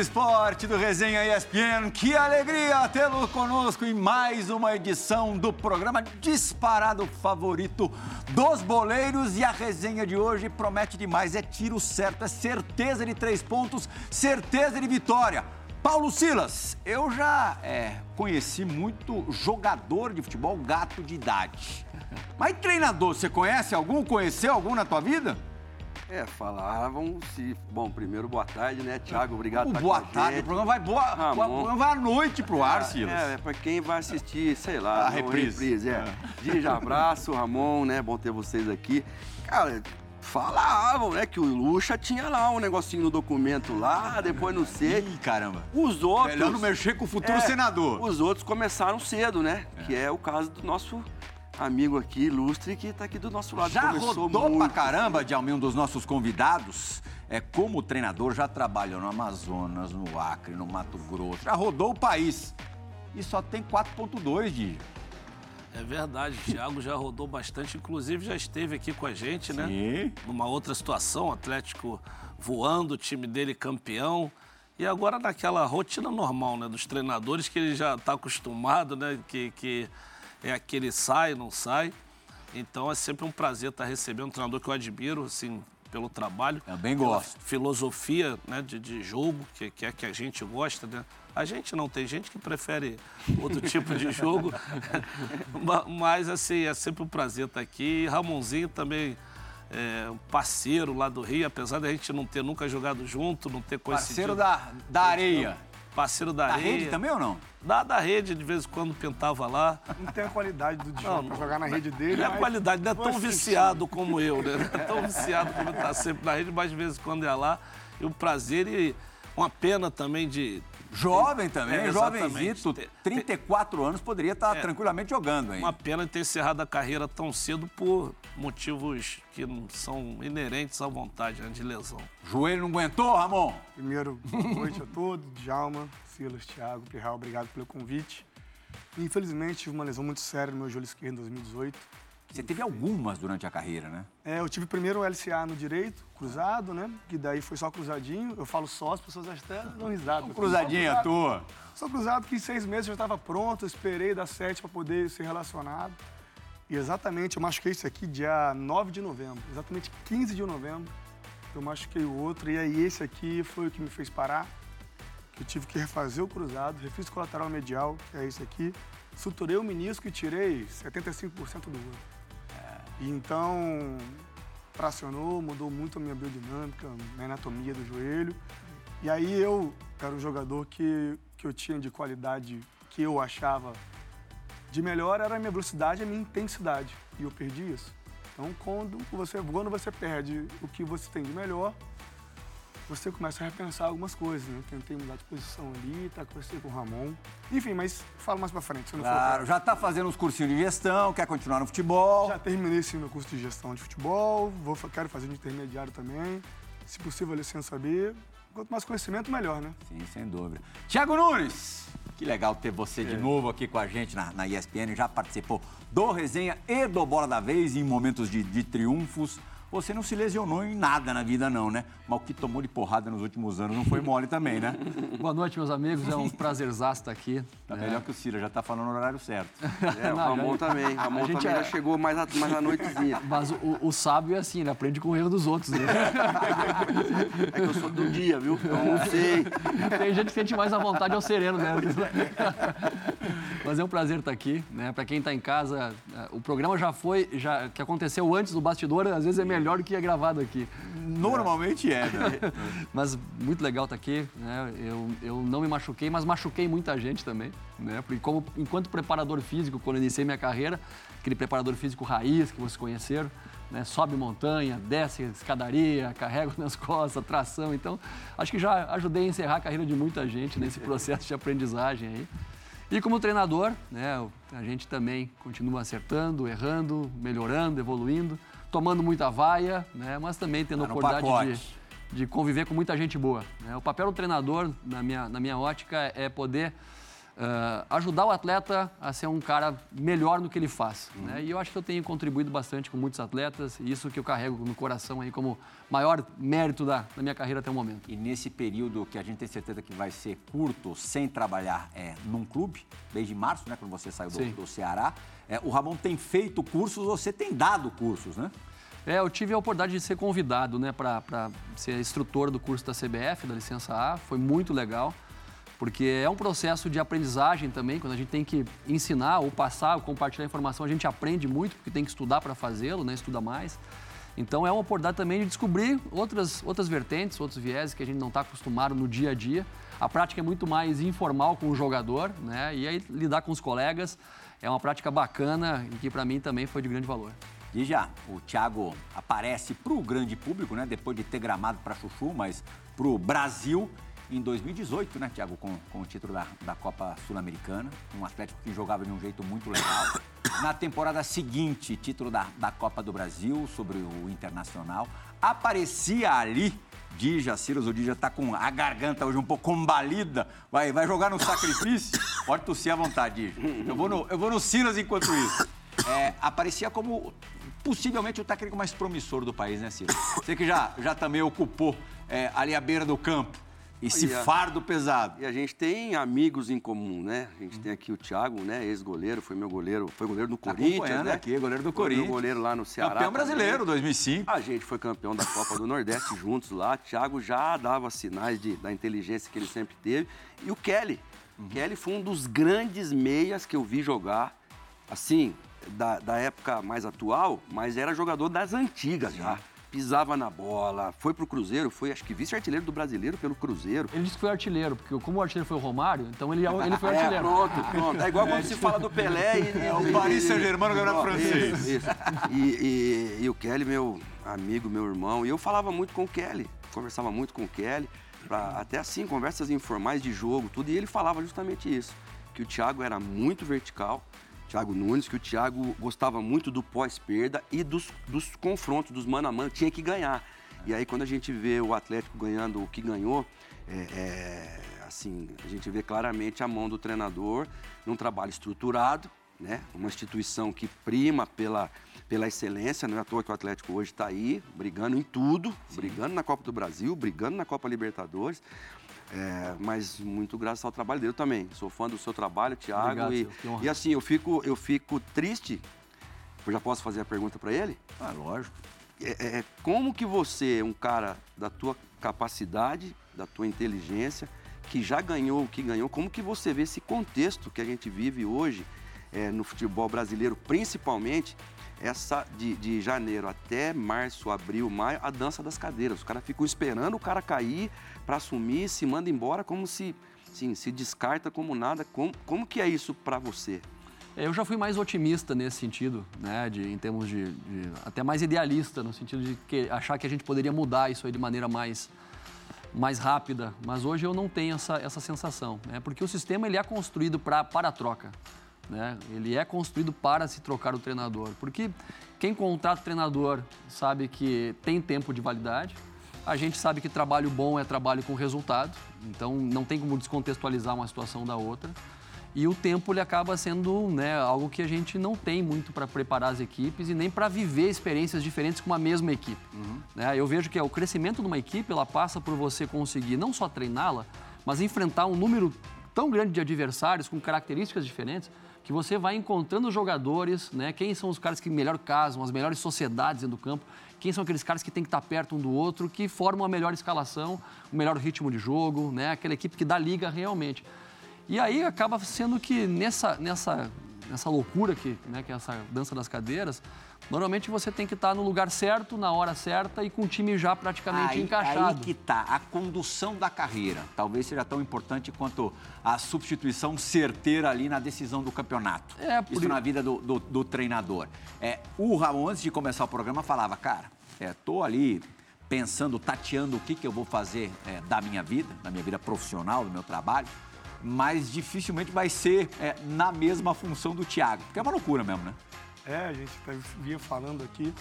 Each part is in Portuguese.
Esporte do Resenha ESPN. Que alegria tê-lo conosco em mais uma edição do programa disparado favorito dos boleiros. E a resenha de hoje promete demais. É tiro certo, é certeza de três pontos, certeza de vitória. Paulo Silas, eu já é, conheci muito jogador de futebol gato de idade. Mas treinador, você conhece algum? Conheceu algum na tua vida? É, falavam se. Bom, primeiro, boa tarde, né, Tiago? Obrigado por Boa tarde, gente. o programa vai boa, Ramon. o programa vai à noite pro ar, Silas. É, é pra quem vai assistir, sei lá, A no reprise. é. Desde abraço, Ramon, né? Bom ter vocês aqui. Cara, falavam, né, que o Lucha tinha lá um negocinho no documento lá, depois não sei. Ih, caramba. Os outros. Melhor não mexer com o futuro É, senador. Os outros começaram cedo, né? Que é o caso do nosso amigo aqui, ilustre, que tá aqui do nosso lado. Já Começou rodou muito pra caramba, de um dos nossos convidados. É, como treinador, já trabalhou no Amazonas, no Acre, no Mato Grosso. Já rodou o país. E só tem 4.2 de... É verdade, o Thiago já rodou bastante, inclusive já esteve aqui com a gente, né? Sim. Numa outra situação, o Atlético voando, o time dele campeão. E agora naquela rotina normal, né? Dos treinadores que ele já está acostumado, né? Que, que é aquele sai, não sai. Então é sempre um prazer estar recebendo um treinador que eu admiro, assim, pelo trabalho. Também pela gosto. Filosofia né, de, de jogo, que, que é que a gente gosta, né? A gente não, tem gente que prefere outro tipo de jogo. Ma- Mas, assim, é sempre um prazer estar aqui. Ramonzinho também é um parceiro lá do Rio, apesar da gente não ter nunca jogado junto, não ter Parceiro coincidido. da, da areia. Parceiro da, Da areia. rede também ou não? Da, da rede, de vez em quando pintava lá. Não tem a qualidade do pra jogar na rede dele. Não é mas qualidade, não é tão viciado como eu, né? Não é tão viciado como tá sempre na rede, mas de vez em quando é lá. E o prazer e uma pena também de. Jovem também, É, jovenzito, exatamente. 34 anos, poderia estar É. tranquilamente jogando, hein? Uma pena ter encerrado a carreira tão cedo por motivos que não são inerentes à vontade, né, de lesão. Joelho não aguentou, Ramon? Primeiro, boa noite a todos. Djalma, Silas, Thiago, Pirral, obrigado pelo convite. Infelizmente, tive uma lesão muito séria no meu joelho esquerdo em 2018. Você teve algumas durante a carreira, né? É, eu tive primeiro o LCA no direito, cruzado, né? Que daí foi só cruzadinho. Eu falo só, as pessoas até dão risada. Um Cruzadinha Só tua. Só cruzado que em seis meses eu já estava pronto, eu esperei dar sete para poder ser relacionado. E exatamente, eu machuquei isso aqui dia 9 de novembro, exatamente 15 de novembro. Eu machuquei o outro e aí esse aqui foi o que me fez parar. Que eu tive que refazer o cruzado, refiz o colateral medial, que é esse aqui. Suturei o menisco e tirei 75% do osso. Então, tracionou, mudou muito a minha biodinâmica, minha anatomia do joelho. E aí eu era um jogador que, que eu tinha de qualidade que eu achava de melhor era a minha velocidade e a minha intensidade. E eu perdi isso. Então, quando você, quando você perde o que você tem de melhor, você começa a repensar algumas coisas, né? Tentei mudar de posição ali, tá, conversei com o Ramon. Enfim, mas falo mais pra frente, se não for Claro, já tá fazendo uns cursinhos de gestão, quer continuar no futebol. já terminei sim meu curso de gestão de futebol, vou, quero fazer de intermediário também. Se possível, a licença B. Quanto mais conhecimento, melhor, né? Sim, sem dúvida. Tiago Nunes, que legal ter você É. de novo aqui com a gente na, na ESPN. Já participou do resenha e do Bola da Vez em momentos de, de triunfos. Você não se lesionou em nada na vida, não, né? Mas o que tomou de porrada nos últimos anos não foi mole também, né? Boa noite, meus amigos. É um prazerzaço estar aqui. Tá né? melhor que o Ciro, já tá falando no horário certo. É, o Não, Ramon já- também. O Ramon a gente também é- já chegou mais, a, mais à noitezinha. Mas o, o sábio é assim, ele aprende com o erro dos outros. Né? É que eu sou do dia, viu? Eu não sei. Tem gente que sente mais à vontade ao sereno, né? Mas é um prazer estar aqui, né? Para quem está em casa, eh, o programa já foi, já que aconteceu antes do bastidor, às vezes é melhor do que é gravado aqui. Normalmente é, Mas muito legal estar aqui, né? Eu, eu não me machuquei, mas machuquei muita gente também, né? Porque como, enquanto preparador físico, quando eu iniciei minha carreira, aquele preparador físico raiz que vocês conheceram, né? Sobe montanha, desce escadaria, carrega nas costas, tração. Então, acho que já ajudei a encerrar a carreira de muita gente nesse processo de aprendizagem aí. E como treinador, né, a gente também continua acertando, errando, melhorando, evoluindo, tomando muita vaia, né, mas também tendo Tá no oportunidade de, pacote. De conviver com muita gente boa. né? O papel do treinador, na minha, na minha ótica, é poder uh, ajudar o atleta a ser um cara melhor no que ele faz. Uhum. Né? E eu acho que eu tenho contribuído bastante com muitos atletas, e isso que eu carrego no coração aí como maior mérito da, da minha carreira até o momento. E nesse período que a gente tem certeza que vai ser curto, sem trabalhar é, num clube, desde março, né, quando você saiu do, do Ceará, é, o Ramon tem feito cursos, você tem dado cursos, né? É, eu tive a oportunidade de ser convidado né, para ser instrutor do curso da CBF, da licença A, foi muito legal porque é um processo de aprendizagem também, quando a gente tem que ensinar ou passar ou compartilhar informação, a gente aprende muito, porque tem que estudar para fazê-lo, né? estuda mais. Então é uma oportunidade também de descobrir outras, outras vertentes, outros vieses que a gente não está acostumado no dia a dia. A prática é muito mais informal com o jogador, né? E aí lidar com os colegas é uma prática bacana e que para mim também foi de grande valor. E já, o Thiago aparece para o grande público, né? Depois de ter gramado para Chuchu, mas para o Brasil em 2018, né, Thiago, com, com o título da, da Copa Sul-Americana. Um Atlético que jogava de um jeito muito legal. Na temporada seguinte, título da, da Copa do Brasil sobre o Internacional. Aparecia ali Dija, Silas, o Dija tá com a garganta hoje um pouco combalida. Vai, vai jogar no sacrifício? Pode tossir à vontade, Dija. Eu vou no, eu vou no Silas enquanto isso. É, aparecia como possivelmente o técnico mais promissor do país, né, Silas? Você que já, já também ocupou é, ali à beira do campo. Esse a, fardo pesado. E a gente tem amigos em comum, né? A gente tem aqui o Thiago, né? Ex-goleiro, foi meu goleiro, foi goleiro do tá Corinthians, né? aqui, goleiro do Corinthians. Foi goleiro lá no Ceará. Campeão brasileiro, também. 2005. A gente foi campeão da Copa do Nordeste juntos lá. Thiago já dava sinais de, da inteligência que ele sempre teve. E o Kelly. Uhum. Kelly foi um dos grandes meias que eu vi jogar. Assim, da, da época mais atual, mas era jogador das antigas Sim. já pisava na bola, foi pro Cruzeiro, foi acho que vice-artilheiro do brasileiro pelo Cruzeiro. Ele disse que foi artilheiro, porque como o artilheiro foi o Romário, então ele, ele foi é, artilheiro. pronto, pronto. É igual quando se fala do Pelé e. É o Paris Saint-Germain no Campeonato Francês. Isso, isso. E, e, e, o Kelly, meu amigo, meu irmão, e eu falava muito com o Kelly, conversava muito com o Kelly, pra, até assim, conversas informais de jogo, tudo, e ele falava justamente isso, que o Thiago era muito vertical, Thiago Nunes, que o Thiago gostava muito do pós-perda e dos, dos confrontos, dos mano a mano, tinha que ganhar. E aí quando a gente vê o Atlético ganhando o que ganhou, é, é, assim, a gente vê claramente a mão do treinador num trabalho estruturado, né? Uma instituição que prima pela, pela excelência, não é à toa que o Atlético hoje está aí, brigando em tudo, Sim. brigando na Copa do Brasil, brigando na Copa Libertadores. É, mas muito graças ao trabalho dele também. Sou fã do seu trabalho, Thiago. Obrigado, e, e assim, eu fico, eu fico triste. Eu já posso fazer a pergunta para ele? Ah, lógico. É, é, como que você, um cara da tua capacidade, da tua inteligência, que já ganhou o que ganhou, como que você vê esse contexto que a gente vive hoje é, no futebol brasileiro, principalmente essa de, de janeiro até março, abril, maio, a dança das cadeiras. Os caras ficam esperando o cara cair para assumir, se manda embora como se sim, se descarta como nada. Como, como que é isso para você? É, eu já fui mais otimista nesse sentido, né, de, em termos de, de, até mais idealista no sentido de que, achar que a gente poderia mudar isso aí de maneira mais mais rápida, mas hoje eu não tenho essa, essa sensação, né, porque o sistema ele é construído pra, para a troca. Né? Ele é construído para se trocar o treinador, porque quem contrata o treinador sabe que tem tempo de validade. A gente sabe que trabalho bom é trabalho com resultado, então não tem como descontextualizar uma situação da outra. E o tempo ele acaba sendo né, algo que a gente não tem muito para preparar as equipes e nem para viver experiências diferentes com uma mesma equipe. Uhum. Né? Eu vejo que é, o crescimento de uma equipe ela passa por você conseguir não só treiná-la, mas enfrentar um número tão grande de adversários com características diferentes que você vai encontrando jogadores, né? Quem são os caras que melhor casam, as melhores sociedades dentro do campo, quem são aqueles caras que tem que estar perto um do outro, que formam a melhor escalação, o melhor ritmo de jogo, né? Aquela equipe que dá liga realmente. E aí acaba sendo que nessa, nessa, nessa loucura que, né, que é essa dança das cadeiras, Normalmente você tem que estar no lugar certo, na hora certa e com o time já praticamente aí, encaixado. Aí que tá, a condução da carreira. Talvez seja tão importante quanto a substituição certeira ali na decisão do campeonato. É, por... Isso na vida do, do, do treinador. É, o Raul, antes de começar o programa, falava, cara, é, tô ali pensando, tateando o que, que eu vou fazer é, da minha vida, da minha vida profissional, do meu trabalho, mas dificilmente vai ser é, na mesma função do Thiago, porque é uma loucura mesmo, né? É, a gente tá, vinha falando aqui.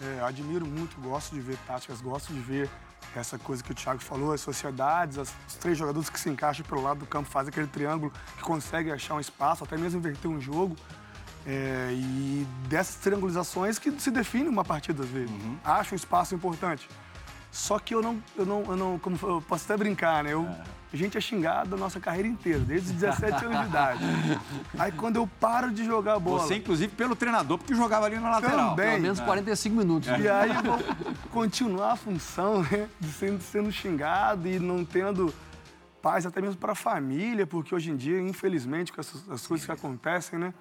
É, admiro muito, gosto de ver táticas, gosto de ver essa coisa que o Thiago falou, as sociedades, as- os três jogadores que se encaixam pelo lado do campo fazem aquele triângulo que consegue achar um espaço, até mesmo inverter um jogo. É, e dessas triangulizações que se define uma partida às vezes. Acho um espaço importante. Só que eu não, eu não, eu não como eu posso até brincar, né? Eu, A gente é xingado a nossa carreira inteira, desde os 17 anos de idade. Aí quando eu paro de jogar bola, Você, inclusive, pelo treinador, porque jogava ali na lateral. Também. Pelo menos 45 minutos. E aí eu vou continuar a função, né? De sendo, sendo xingado e não tendo paz até mesmo para a família, porque hoje em dia, infelizmente, com essas as coisas que acontecem, né?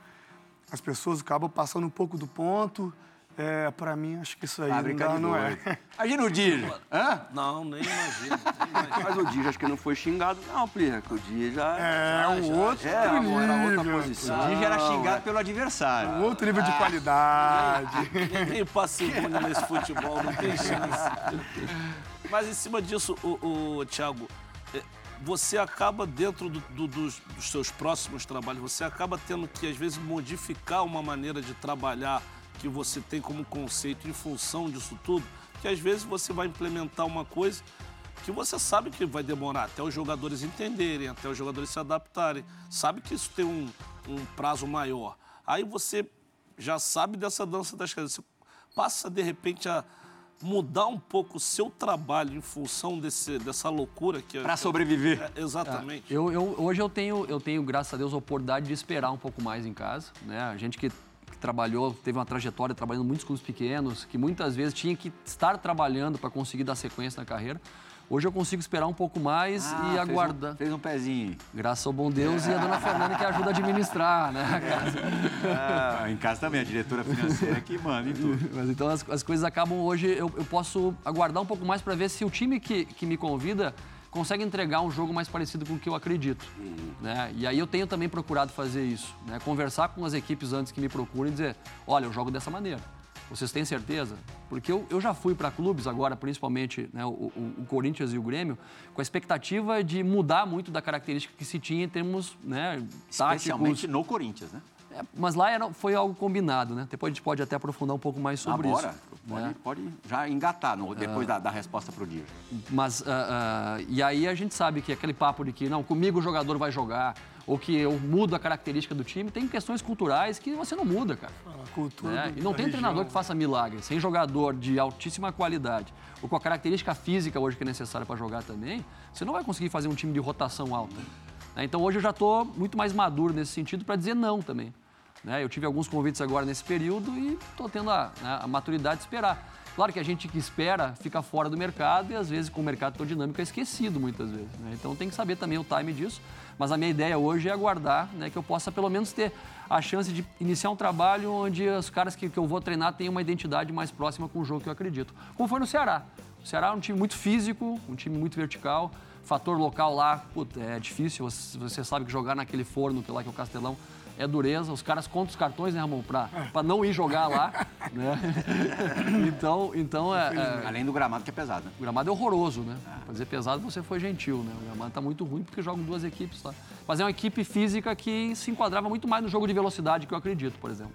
As pessoas acabam passando um pouco do ponto. É, para mim, acho que isso aí Ah, não, dá, não é. Imagina o Dir. Hã? Não, nem imagino. nem imagino. Mas o Dia acho que não foi xingado, não, Plirra, que o Dia já. É um outro É, era outra nível. posição. O Dir era xingado pelo adversário. Um outro nível de qualidade. Ninguém passa nesse futebol, não tem chance. Mas em cima disso, o, o Thiago, é, você acaba dentro do- do- dos, dos seus próximos trabalhos, você acaba tendo que, às vezes, modificar uma maneira de trabalhar que você tem como conceito em função disso tudo, que às vezes você vai implementar uma coisa que você sabe que vai demorar até os jogadores entenderem, até os jogadores se adaptarem. Sabe que isso tem um, um prazo maior. Aí você já sabe dessa dança das cadeiras. Você passa, de repente, a mudar um pouco o seu trabalho em função desse, dessa loucura que... Pra sobreviver. É, exatamente. Eu, eu- hoje eu tenho, eu tenho, graças a Deus, a oportunidade de esperar um pouco mais em casa. Né? A gente que trabalhou, teve uma trajetória trabalhando muitos clubes pequenos, que muitas vezes tinha que estar trabalhando para conseguir dar sequência na carreira. Hoje eu consigo esperar um pouco mais Ah, e fez aguardar. Um, fez um pezinho. Graças ao bom Deus e a dona Fernanda que ajuda a administrar, né? a casa. Ah, em casa também, a diretora financeira que manda em tudo. Mas então as, as coisas acabam hoje, eu, eu posso aguardar um pouco mais para ver se o time que, que me convida consegue entregar um jogo mais parecido com o que eu acredito. Né? E aí eu tenho também procurado fazer isso, né? conversar com as equipes antes que me procurem e dizer, olha, eu jogo dessa maneira. Vocês têm certeza? Porque eu, eu já fui para clubes agora, principalmente né, o, o- o Corinthians e o Grêmio, com a expectativa de mudar muito da característica que se tinha em termos né, Especialmente táticos. no Corinthians, né? É, mas lá era, foi algo combinado, né? Depois a gente pode até aprofundar um pouco mais sobre Agora, isso. pode, né? pode já engatar no- depois da, da resposta pro Dir. Mas, ah, ah, e aí a gente sabe que aquele papo de que, não, comigo o jogador vai jogar, ou que eu mudo a característica do time, tem questões culturais que você não muda, cara. A cultura né? E não tem região. treinador que faça milagre. Sem jogador de altíssima qualidade, ou com a característica física hoje que é necessária para jogar também, você não vai conseguir fazer um time de rotação alta. né? Então hoje eu já estou muito mais maduro nesse sentido para dizer não também. Né? Eu tive alguns convites agora nesse período e estou tendo a, né, a maturidade de esperar. Claro que a gente que espera fica fora do mercado e às vezes com o mercado tão dinâmico é esquecido muitas vezes. né? Então tem que saber também o time disso. Mas a minha ideia hoje é aguardar né, que eu possa pelo menos ter a chance de iniciar um trabalho onde os caras que, que eu vou treinar tenham uma identidade mais próxima com o jogo que eu acredito. Como foi no Ceará. O Ceará é um time muito físico, um time muito vertical. Fator local lá, puta, é difícil. Você, você sabe que jogar naquele forno que lá que é o Castelão é dureza. Os caras contam os cartões, né, Ramon? Pra, pra não ir jogar lá. né? Então, então é, é- Além do gramado que é pesado, né? o gramado é horroroso, né? Pra dizer pesado, você foi gentil, né? O gramado tá muito ruim porque jogam duas equipes, tá? Mas é uma equipe física que se enquadrava muito mais no jogo de velocidade que eu acredito, por exemplo.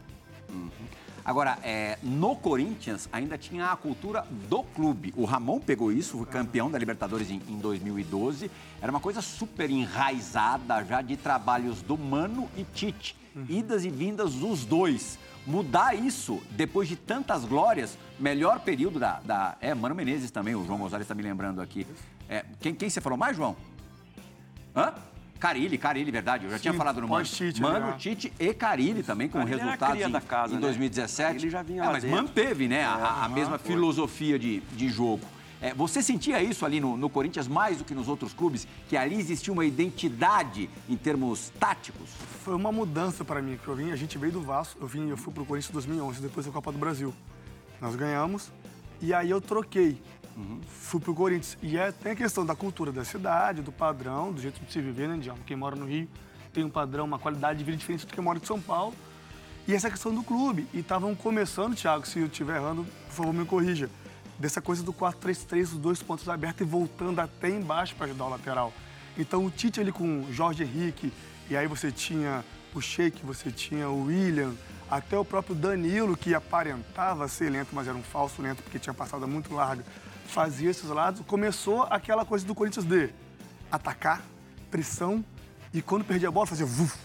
Agora, é, no Corinthians ainda tinha a cultura do clube. O Ramon pegou isso, foi campeão da Libertadores em, em 2012. Era uma coisa super enraizada já de trabalhos do Mano e Tite. Idas e vindas dos dois. Mudar isso depois de tantas glórias, melhor período da. da é, Mano Menezes também, o João Gonzalez está me lembrando aqui. É, quem, quem você falou mais, João? Hã? Carilli, Carilli, verdade. Eu já tinha Sim, falado no Mano. Mano, né? Tite e Carilli também, com Carilli resultados em, da casa, em né? 2017. Ele já vinha É, lá mas dentro. manteve, né, a, a mesma filosofia de, de jogo. É, você sentia isso ali no, no Corinthians mais do que nos outros clubes? Que ali existia uma identidade em termos táticos? Foi uma mudança para mim, que eu vim, a gente veio do Vasco, eu vim, eu fui pro Corinthians em 2011, depois da Copa do Brasil. Nós ganhamos e aí eu troquei. Fui pro Corinthians. E é, tem a questão da cultura da cidade, do padrão, do jeito de se viver, né, Djalma? Quem mora no Rio tem um padrão, uma qualidade de vida diferente do que mora em São Paulo. E essa questão do clube. E estavam começando, Thiago, se eu estiver errando, por favor, me corrija. Dessa coisa do 4-3-3, os dois pontos abertos e voltando até embaixo para ajudar o lateral. Então o Tite ali com o Jorge Henrique, e aí você tinha o Sheik, você tinha o William, até o próprio Danilo, que aparentava ser lento, mas era um falso lento, porque tinha passada muito larga fazia esses lados, começou aquela coisa do Corinthians de atacar, pressão, e quando perdia a bola, fazia vuf,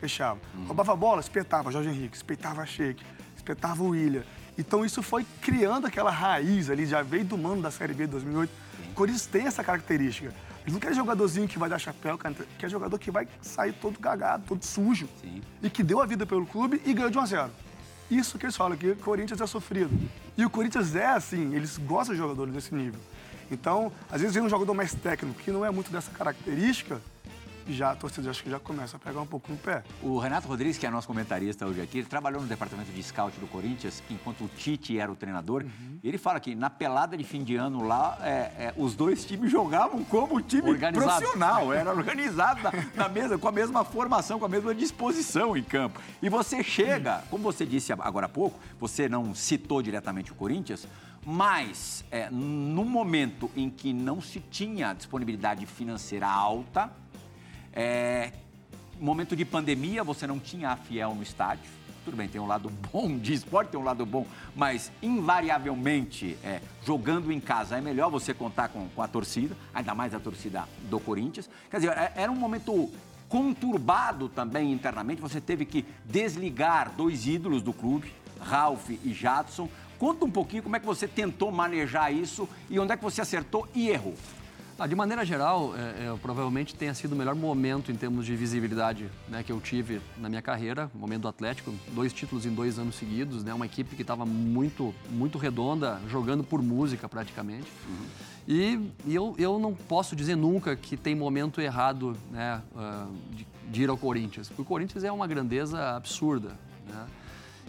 fechava. Roubava a bola, espetava Jorge Henrique, espetava Sheik, espetava o William. Então isso foi criando aquela raiz ali, já veio do mano da Série B de 2008. O Corinthians tem essa característica. Eles não querem jogadorzinho que vai dar chapéu, quer jogador que vai sair todo cagado, todo sujo. Sim. E que deu a vida pelo clube e ganhou de 1 a 0. Isso que eles falam, que o Corinthians é sofrido. E o Corinthians é assim, eles gostam de jogadores desse nível. Então, às vezes vem um jogador mais técnico que não é muito dessa característica, já a torcida acho que já começa a pegar um pouco no pé. O Renato Rodrigues, que é nosso comentarista hoje aqui, ele trabalhou no departamento de scout do Corinthians, enquanto o Tite era o treinador. Uhum. Ele fala que na pelada de fim de ano lá, é, é, os dois times jogavam como time Organizado. profissional. Era organizado na, na mesa, com a mesma formação, com a mesma disposição em campo. E você chega, como você disse agora há pouco, você não citou diretamente o Corinthians, mas é, no momento em que não se tinha disponibilidade financeira alta, é, momento de pandemia, você não tinha a Fiel no estádio. Tudo bem, tem um lado bom de esporte, tem um lado bom, mas invariavelmente, é, jogando em casa, é melhor você contar com, com a torcida, ainda mais a torcida do Corinthians. Quer dizer, é- era um momento conturbado também internamente, você teve que desligar dois ídolos do clube, Ralph e Jadson. Conta um pouquinho como é que você tentou manejar isso e onde é que você acertou e errou. Ah, de maneira geral, é, é, provavelmente tenha sido o melhor momento em termos de visibilidade né, que eu tive na minha carreira, momento do Atlético, dois títulos em dois anos seguidos, né, uma equipe que estava muito, muito redonda, jogando por música praticamente. E, e eu, eu não posso dizer nunca que tem momento errado né, ah, de, de ir ao Corinthians, porque o Corinthians é uma grandeza absurda. Né?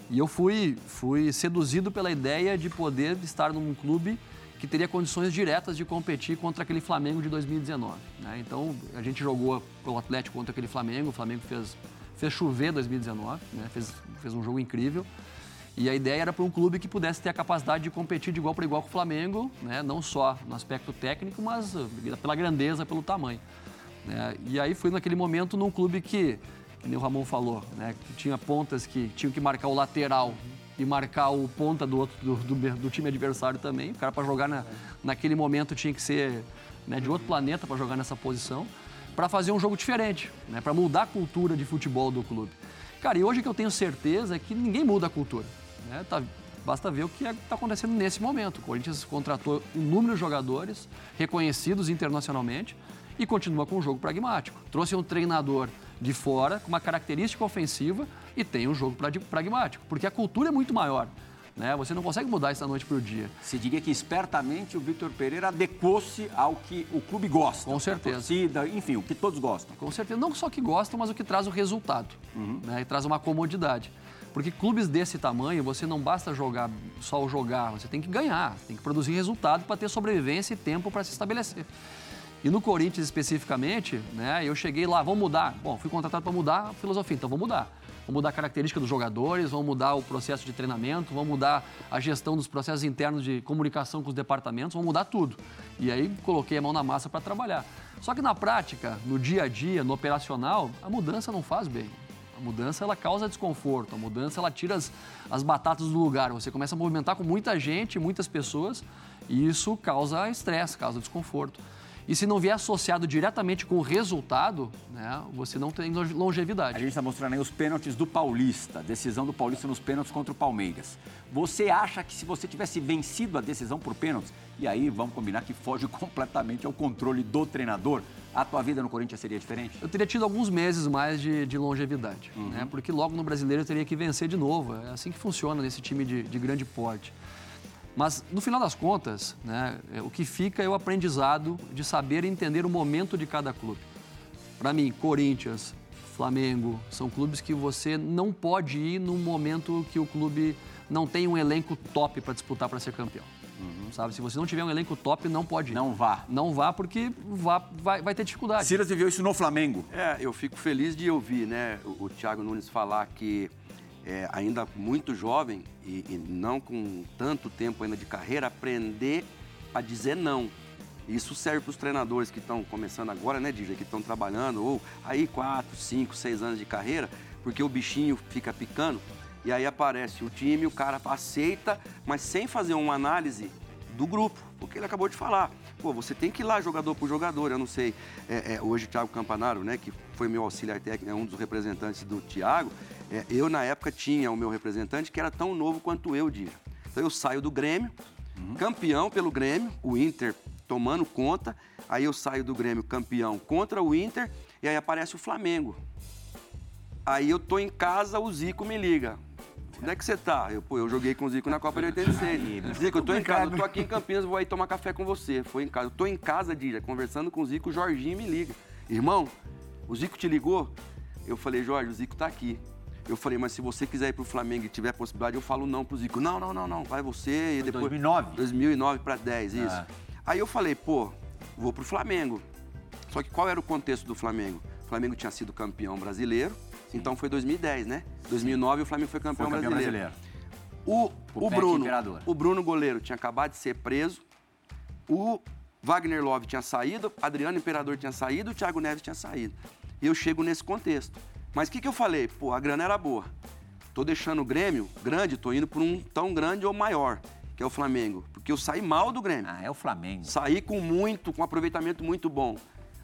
E eu fui, fui seduzido pela ideia de poder estar num clube que teria condições diretas de competir contra aquele Flamengo de 2019. né? Então, a gente jogou o Atlético contra aquele Flamengo, o Flamengo fez, fez chover 2019, né? fez, fez um jogo incrível. E a ideia era para um clube que pudesse ter a capacidade de competir de igual para igual com o Flamengo, né? não só no aspecto técnico, mas uh, pela grandeza, pelo tamanho. né? E aí fui naquele momento num clube que, que nem o Ramon falou, né? que tinha pontas que tinham que marcar o lateral e marcar o ponta do outro do, do, do time adversário também. O cara para jogar na, naquele momento tinha que ser né, de outro planeta para jogar nessa posição, para fazer um jogo diferente, né, para mudar a cultura de futebol do clube. Cara, e hoje que eu tenho certeza é que ninguém muda a cultura. Né? Tá- basta ver o que está acontecendo nesse momento. O Corinthians contratou número de jogadores reconhecidos internacionalmente e continua com um jogo pragmático. Trouxe um treinador de fora com uma característica ofensiva e tem um jogo prag- pragmático, porque a cultura é muito maior. Né? Você não consegue mudar isso da noite para o dia. Se diria que espertamente o Vitor Pereira adequou-se ao que o clube gosta. Com certeza. A torcida, enfim, o que todos gostam. Com certeza, não só que gostam, mas o que traz o resultado, né? E traz uma comodidade. Porque clubes desse tamanho, você não basta jogar só o jogar, você tem que ganhar, tem que produzir resultado para ter sobrevivência e tempo para se estabelecer. E no Corinthians especificamente, né, eu cheguei lá, vamos mudar. Bom, fui contratado para mudar a filosofia, então vamos mudar. Vamos mudar a característica dos jogadores, vamos mudar o processo de treinamento, vamos mudar a gestão dos processos internos de comunicação com os departamentos, vamos mudar tudo. E aí coloquei a mão na massa para trabalhar. Só que na prática, no dia a dia, no operacional, a mudança não faz bem. A mudança ela causa desconforto, a mudança ela tira as, as batatas do lugar. Você começa a movimentar com muita gente, muitas pessoas, e isso causa estresse, causa desconforto. E se não vier associado diretamente com o resultado, né, você não tem longe- A longevidade. gente está mostrando aí os pênaltis do Paulista, decisão do Paulista nos pênaltis contra o Palmeiras. Você acha que se você tivesse vencido a decisão por pênaltis, e aí vamos combinar que foge completamente ao controle do treinador, a tua vida no Corinthians seria diferente? Eu teria tido alguns meses mais de, de longevidade, né? porque logo no brasileiro eu teria que vencer de novo. É assim que funciona nesse time de, de grande porte. Mas no final das contas, né, é, o que fica é o aprendizado de saber entender o momento de cada clube. Para mim, Corinthians, Flamengo, são clubes que você não pode ir num momento que o clube não tem um elenco top para disputar para ser campeão. Sabe? Se você não tiver um elenco top, não pode ir. Não vá. Não vá porque vá, vai, vai ter dificuldade. Silas viveu isso no Flamengo. É, eu fico feliz de ouvir né, o, o Thiago Nunes falar que é, ainda muito jovem e, e não com tanto tempo ainda de carreira, aprender a dizer não. Isso serve para os treinadores que estão começando agora, né, DJ, que estão trabalhando, ou aí quatro, cinco, seis anos de carreira, porque o bichinho fica picando e aí aparece o time, o cara aceita, mas sem fazer uma análise do grupo, porque ele acabou de falar. Pô, você tem que ir lá jogador por jogador, eu não sei. É, é, hoje o Thiago Campanaro, né, que foi meu auxiliar técnico, é um dos representantes do Thiago, é, eu na época tinha o meu representante que era tão novo quanto eu, Dira. Então eu saio do Grêmio, campeão pelo Grêmio, o Inter tomando conta, aí eu saio do Grêmio campeão contra o Inter, e aí aparece o Flamengo. Aí eu tô em casa, o Zico me liga. Onde é que você tá? Eu, pô, eu joguei com o Zico na Copa de 86. Zico, eu tô em casa, eu tô aqui em Campinas, vou aí tomar café com você. Foi em casa. Eu tô em casa, Dija, conversando com o Zico, o Jorginho me liga. Irmão, o Zico te ligou? Eu falei, Jorge, o Zico tá aqui. Eu falei, mas se você quiser ir pro Flamengo e tiver possibilidade, eu falo não pro Zico. Não, não, não, não, vai você e depois... 2009? 2009 para 10, isso. Ah. Aí eu falei, pô, vou pro Flamengo. Só que qual era o contexto do Flamengo? O Flamengo tinha sido campeão brasileiro, então foi 2010, né? 2009 o Flamengo foi campeão, Foi campeão brasileiro. brasileiro. O, O Bruno, Imperador. o Bruno goleiro tinha acabado de ser preso. O Wagner Love tinha saído, Adriano Imperador tinha saído, o Thiago Neves tinha saído. E eu chego nesse contexto. Mas o que, que eu falei? Pô, a grana era boa. Tô deixando o Grêmio grande, tô indo para um tão grande ou maior, que é o Flamengo. Porque eu saí mal do Grêmio. Ah, é o Flamengo. Saí com muito, com um aproveitamento muito bom.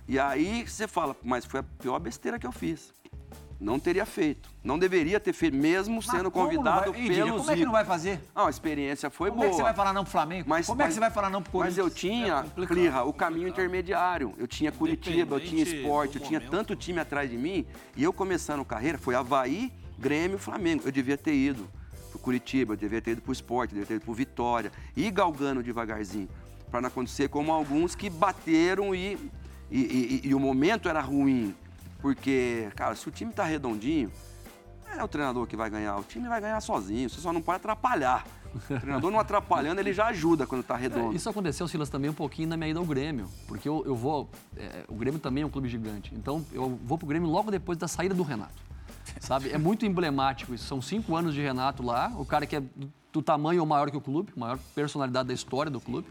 E aí você fala, mas foi a pior besteira que eu fiz. Não teria feito. Não deveria ter feito, mesmo Mas sendo como convidado vai- pelo Como é que não vai fazer? Não, a experiência foi Como boa. é que você vai falar não pro Flamengo? Mas- Como é que mas- você vai falar não pro Mas Corinthians? eu tinha, É Plirra, o complicado. caminho intermediário. Eu tinha Curitiba, eu tinha esporte, eu tinha momento. tanto time atrás de mim. E eu começando carreira, foi Havaí, Grêmio, Flamengo. Eu devia ter ido pro Curitiba, eu devia ter ido pro esporte, eu devia ter ido pro Vitória. E galgando devagarzinho. Para não acontecer como alguns que bateram e, e, e- e o momento era ruim. Porque, cara, se o time tá redondinho, é o treinador que vai ganhar. O time vai ganhar sozinho. Você só não pode atrapalhar. O treinador não atrapalhando, ele já ajuda quando tá redondo. É, Isso aconteceu, Silas, também um pouquinho na minha ida ao Grêmio. Porque eu, eu vou. é, o Grêmio também é um clube gigante. Então eu vou pro Grêmio logo depois da saída do Renato. Sabe? É muito emblemático isso. São cinco anos de Renato lá. O cara que é do, do tamanho ou maior que o clube, maior personalidade da história do clube.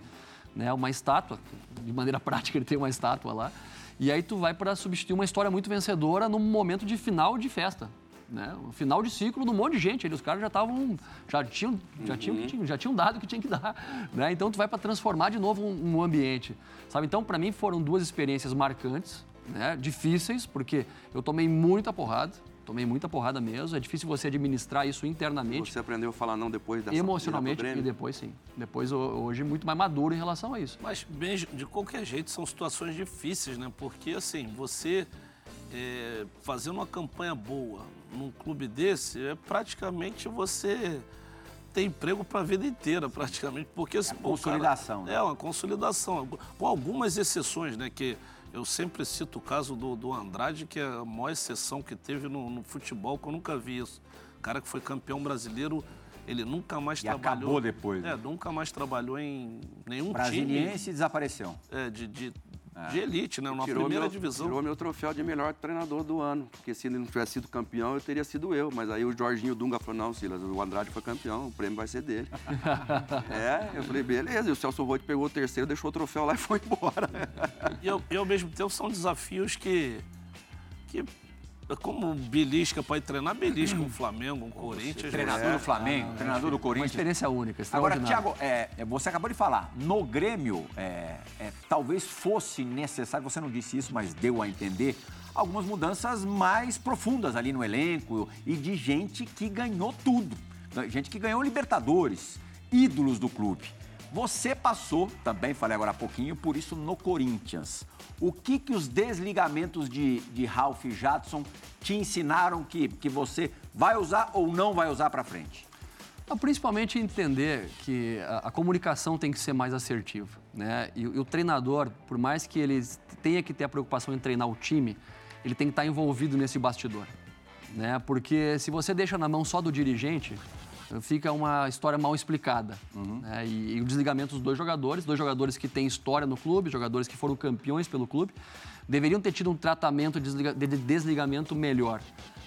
Né? Uma estátua. De maneira prática, ele tem uma estátua lá. E aí tu vai para substituir uma história muito vencedora num momento de final de festa. Né? Um final de ciclo de um monte de gente. Ele, os caras já estavam. Já tinham, já, tinham, que tinham- já tinham dado o que tinha que dar. Né? Então tu vai para transformar de novo um, um ambiente. Sabe? Então, para mim, foram duas experiências marcantes, né? difíceis, porque eu tomei muita porrada. Tomei muita porrada mesmo. É difícil você administrar isso internamente, Você aprendeu a falar não depois dessa emocionalmente, e depois sim. Depois, ho- hoje, muito mais maduro em relação a isso. Mas, bem, de qualquer jeito, são situações difíceis, né? Porque, assim, você é, fazendo uma campanha boa num clube desse, é praticamente você ter emprego para a vida inteira, praticamente. Porque, assim, pô, o cara- consolidação, né? É, uma consolidação. Com algumas exceções, né? Que eu sempre cito o caso do, do Andrade, que é a maior exceção que teve no, no futebol, que eu nunca vi isso. O cara que foi campeão brasileiro, ele nunca mais E trabalhou... acabou depois, né? É, nunca mais trabalhou em nenhum time Brasiliense desapareceu. é, de, de, de elite, né? Tirou primeira meu, divisão. Tirou meu troféu de melhor treinador do ano. Porque se ele não tivesse sido campeão, eu teria sido eu. Mas aí o Jorginho Dunga falou, não, Silas, o Andrade foi campeão, o prêmio vai ser dele. é, eu falei, beleza. E o Celso Roth pegou o terceiro, deixou o troféu lá e foi embora. E, ao, e ao mesmo tempo são desafios que. que como belisca pode treinar, belisca um Flamengo, um Corinthians. Treinador você- do Flamengo, treinador do Uma Corinthians. experiência única, Agora. Thiago, é, é, você acabou de falar, no Grêmio, é, é, talvez fosse necessário, você não disse isso, mas deu a entender, algumas mudanças mais profundas ali no elenco e de gente que ganhou tudo. Gente que ganhou Libertadores, ídolos do clube. Você passou, também falei agora há pouquinho, por isso no Corinthians. O que, que os desligamentos de, de Ralph Jadson te ensinaram que, que você vai usar ou não vai usar para frente? Ah, Principalmente entender que a, comunicação tem que ser mais assertiva. Né? E, o- e o treinador, por mais que ele tenha que ter a preocupação em treinar o time, ele tem que estar envolvido nesse bastidor. Né? Porque se você deixa na mão só do dirigente, fica uma história mal explicada. né? E, e o desligamento dos dois jogadores, dois jogadores que têm história no clube, jogadores que foram campeões pelo clube, deveriam ter tido um tratamento de desliga- de desligamento melhor.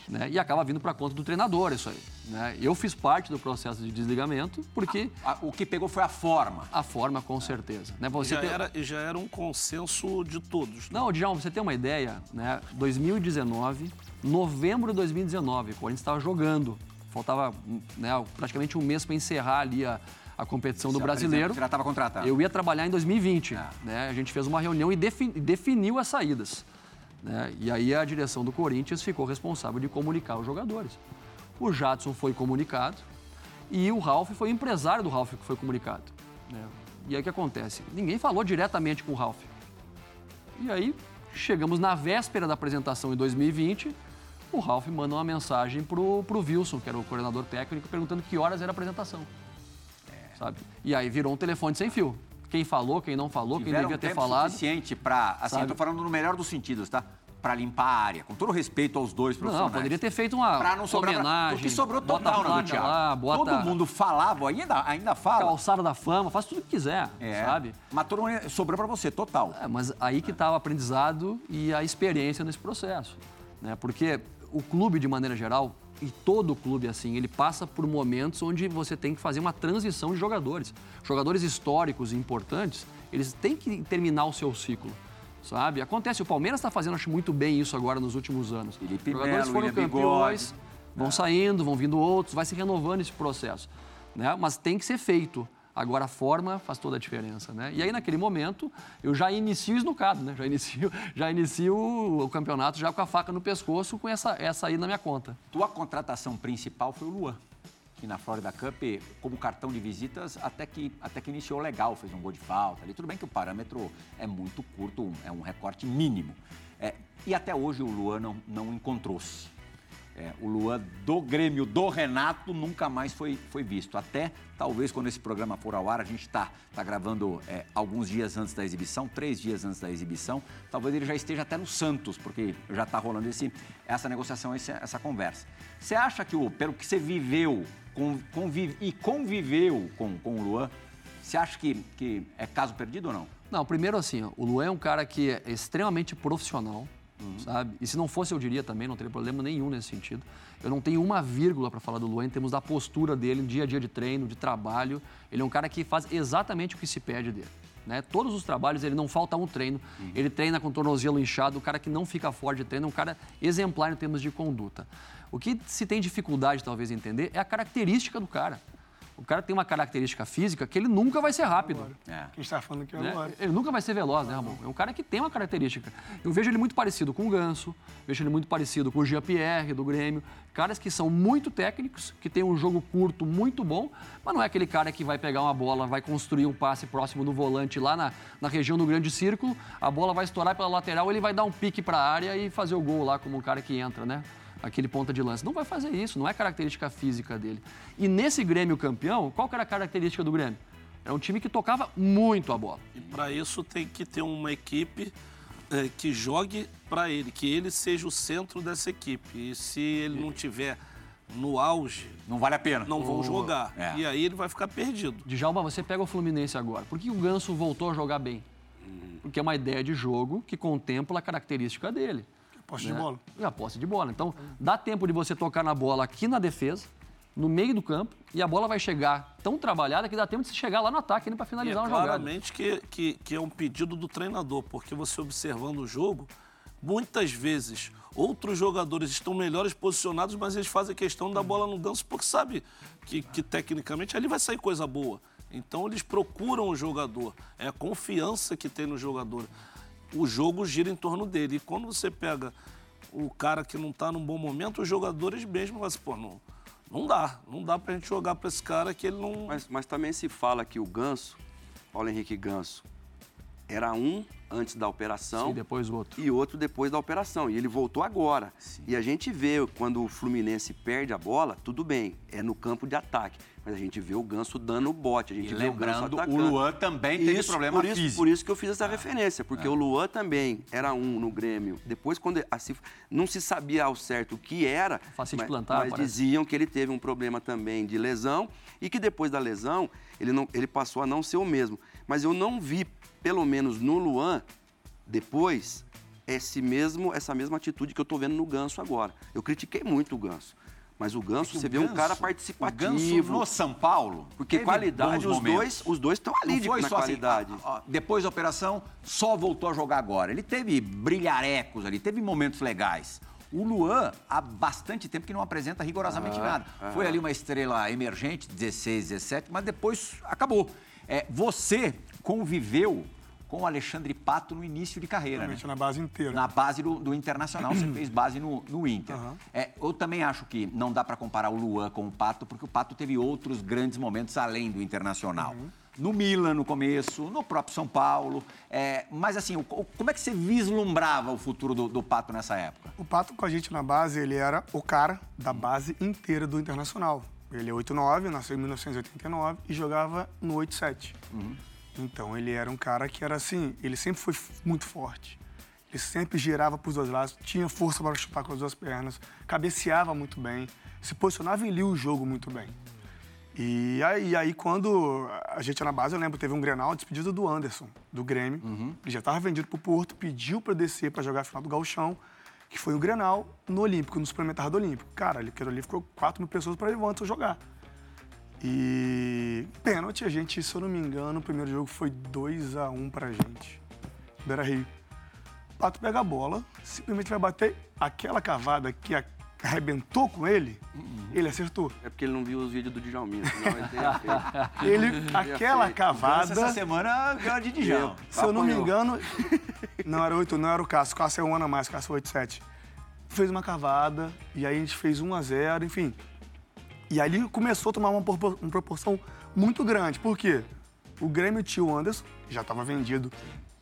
né? E acaba vindo para conta do treinador isso aí. né? Eu fiz parte do processo de desligamento porque A- o que pegou foi a forma. a forma, com certeza. Né? Você Já tem- era, e já era um consenso de todos. né? Não, Djalma, você tem uma ideia, né? 2019, novembro de 2019, o Corinthians estava jogando. Faltava né, praticamente um mês para encerrar ali a, a competição do brasileiro. Você já estava contratado. Eu ia trabalhar em 2020. Né? A gente fez uma reunião e defin- definiu as saídas. né? E aí a direção do Corinthians ficou responsável de comunicar os jogadores. O Jadson foi comunicado e o Ralf foi o empresário do Ralf que foi comunicado. né? E aí o que acontece? Ninguém falou diretamente com o Ralf. E aí chegamos na véspera da apresentação em 2020. O Ralf manda uma mensagem pro, pro Wilson, que era o coordenador técnico, perguntando que horas era a apresentação. Sabe? E aí virou um telefone sem fio. Quem falou, quem não falou, quem Tiveram devia ter tempo falado. suficiente para, assim, Sabe? eu tô falando no melhor dos sentidos, tá? Para limpar a área, com todo respeito aos dois profissionais. Não, poderia ter feito uma Pra não sobrar homenagem. O que sobrou bota total a na do placa Thiago. lá, bota Todo mundo falava, ainda, ainda fala. calçada da fama, faz tudo que quiser, É, sabe? Mas todo mundo sobrou para você, total. É, mas aí que está o aprendizado e a experiência nesse processo. Né? Porque o clube, de maneira geral, e todo clube assim, ele passa por momentos onde você tem que fazer uma transição de jogadores. Jogadores históricos e importantes, eles têm que terminar o seu ciclo. Sabe? Acontece, o Palmeiras está fazendo, acho, muito bem isso agora nos últimos anos. Felipe jogadores Melo, foram William campeões, Bigode. vão saindo, vão vindo outros, vai se renovando esse processo. Né? Mas tem que ser feito. Agora a forma faz toda a diferença, né? E aí naquele momento eu já inicio esnucado, né? Já inicio, já inicio o campeonato já com a faca no pescoço com essa essa aí na minha conta. Tua contratação principal foi o Luan, que na Florida Cup, como cartão de visitas, até que, até que iniciou legal, fez um gol de falta ali. Tudo bem que o parâmetro é muito curto, é um recorte mínimo. É, e até hoje o Luan não, não encontrou-se. É, o Luan do Grêmio do Renato nunca mais foi, foi visto. Até talvez quando esse programa for ao ar, a gente está tá gravando é, alguns dias antes da exibição, três dias antes da exibição. Talvez ele já esteja até no Santos, porque já está rolando esse, essa negociação, esse- essa conversa. Você acha que, o, pelo que você viveu con- convive- e conviveu com, com o Luan, você acha que, que é caso perdido ou não? Não, primeiro assim, o Luan é um cara que é extremamente profissional, sabe? E se não fosse eu diria também, não teria problema nenhum nesse sentido. Eu não tenho uma vírgula para falar do Luan em termos da postura dele, dia a dia de treino, de trabalho. Ele é um cara que faz exatamente o que se pede dele. Né? Todos os trabalhos, ele não falta um treino. Ele treina com o tornozelo inchado, o cara que não fica fora de treino, é um cara exemplar em termos de conduta. O que se tem dificuldade, talvez, em entender é a característica do cara. O cara tem uma característica física que ele nunca vai ser rápido. É. Quem está falando aqui né? agora. Ele nunca vai ser veloz, né, Ramon? É um cara que tem uma característica. Eu vejo ele muito parecido com o Ganso, vejo ele muito parecido com o Jean-Pierre do Grêmio. Caras que são muito técnicos, que têm um jogo curto muito bom, mas não é aquele cara que vai pegar uma bola, vai construir um passe próximo do volante lá na, na região do grande círculo, a bola vai estourar pela lateral, ele vai dar um pique para a área e fazer o gol lá como um cara que entra, né? Aquele ponta de lance. Não vai fazer isso, não é característica física dele. E nesse Grêmio campeão, qual que era a característica do Grêmio? Era um time que tocava muito a bola. E para isso tem que ter uma equipe eh, que jogue para ele, que ele seja o centro dessa equipe. E se ele não tiver no auge, Não vale a pena. não vão jogar. É. E aí ele vai ficar perdido. Djalma, você pega o Fluminense agora. Por que o Ganso voltou a jogar bem? Porque é uma ideia de jogo que contempla a característica dele. Posse né? de bola. É a posse de bola. Então, dá tempo de você tocar na bola aqui na defesa, no meio do campo, e a bola vai chegar tão trabalhada que dá tempo de você chegar lá no ataque para E é finalizar uma jogada. claramente que, que, que é um pedido do treinador, porque você observando o jogo, muitas vezes outros jogadores estão melhores posicionados, mas eles fazem questão da bola no ganso porque sabe que, que tecnicamente ali vai sair coisa boa. Então eles procuram o jogador, é a confiança que tem no jogador. O jogo gira em torno dele. E quando você pega o cara que não está num bom momento, os jogadores mesmo falam assim, pô, não, não dá. Não dá pra gente jogar pra esse cara que ele não. Mas, mas também se fala que o Ganso, Paulo Henrique Ganso, era um antes da operação E depois o outro. e outro depois da operação. E ele voltou agora. E a gente vê quando o Fluminense perde a bola, tudo bem, é no campo de ataque. Mas a gente vê o Ganso dando bote, a gente E vê o Ganso lembrando, o atacando. Luan também teve Isso, problema por isso, físico. Por isso que eu fiz essa referência, porque o Luan também era um no Grêmio. Depois, quando assim, não se sabia ao certo o que era, Facite mas, plantar, mas parece. diziam que ele teve um problema também de lesão e que depois da lesão ele, não, ele passou a não ser o mesmo. Mas eu não vi, pelo menos no Luan, depois, esse mesmo, essa mesma atitude que eu tô vendo no Ganso agora. Eu critiquei muito o Ganso. Mas o Ganso, É O você vê um cara Ganso- participativo. O Ganso no São Paulo. Porque qualidade, os momentos. dois, os dois estão ali de, na assim, qualidade. ó, ó, depois da operação, só voltou a jogar agora. Ele teve brilharecos ali, teve momentos legais. O Luan, há bastante tempo que não apresenta rigorosamente nada. Foi ali uma estrela emergente, 16, 17, mas depois acabou. É, você conviveu com o Alexandre Pato no início de carreira, né? Na base inteira. Na base do, do Internacional, você fez base no, no Inter. Aham. É, eu também acho que não dá para comparar o Luan com o Pato, porque o Pato teve outros grandes momentos além do Internacional. Uhum. No Milan, no começo, no próprio São Paulo. É, mas assim, o- como é que você vislumbrava o futuro do, do Pato nessa época? O Pato com a gente na base, ele era o cara da base inteira do Internacional. Ele é 8'9", nasceu em 1989 e jogava no 8'7". Então ele era um cara que era assim, ele sempre foi muito forte. Ele sempre girava para os dois lados, tinha força para chutar com as duas pernas, cabeceava muito bem, se posicionava e lia o jogo muito bem. E aí, aí, quando a gente na base, eu lembro, teve um Grenal, despedido do Anderson, do Grêmio. Ele já estava vendido pro Porto, pediu para descer para jogar a final do Gauchão, que foi o Grenal no Olímpico, no suplementar do Olímpico. Cara, ali, aquilo ali ficou 4 mil pessoas para o Anderson jogar. E pênalti, a gente, se eu não me engano, o primeiro jogo foi 2 a 1 pra gente. Beira Rio. O Pato pega a bola, simplesmente vai bater aquela cavada que a- arrebentou com ele, ele acertou. É porque ele não viu os vídeos do Djalminha, senão ele. Ele, aquela cavada, Essa semana ganhou de Dijão. se eu não me engano, não era 8, não era o Cássio, o Cássio é um ano a mais, o Cássio é 8, 7. Fez uma cavada, e aí a gente fez 1 a 0 enfim. E ali começou a tomar uma, propor- uma proporção muito grande. Por quê? O Grêmio tinha o Anderson, que já estava vendido,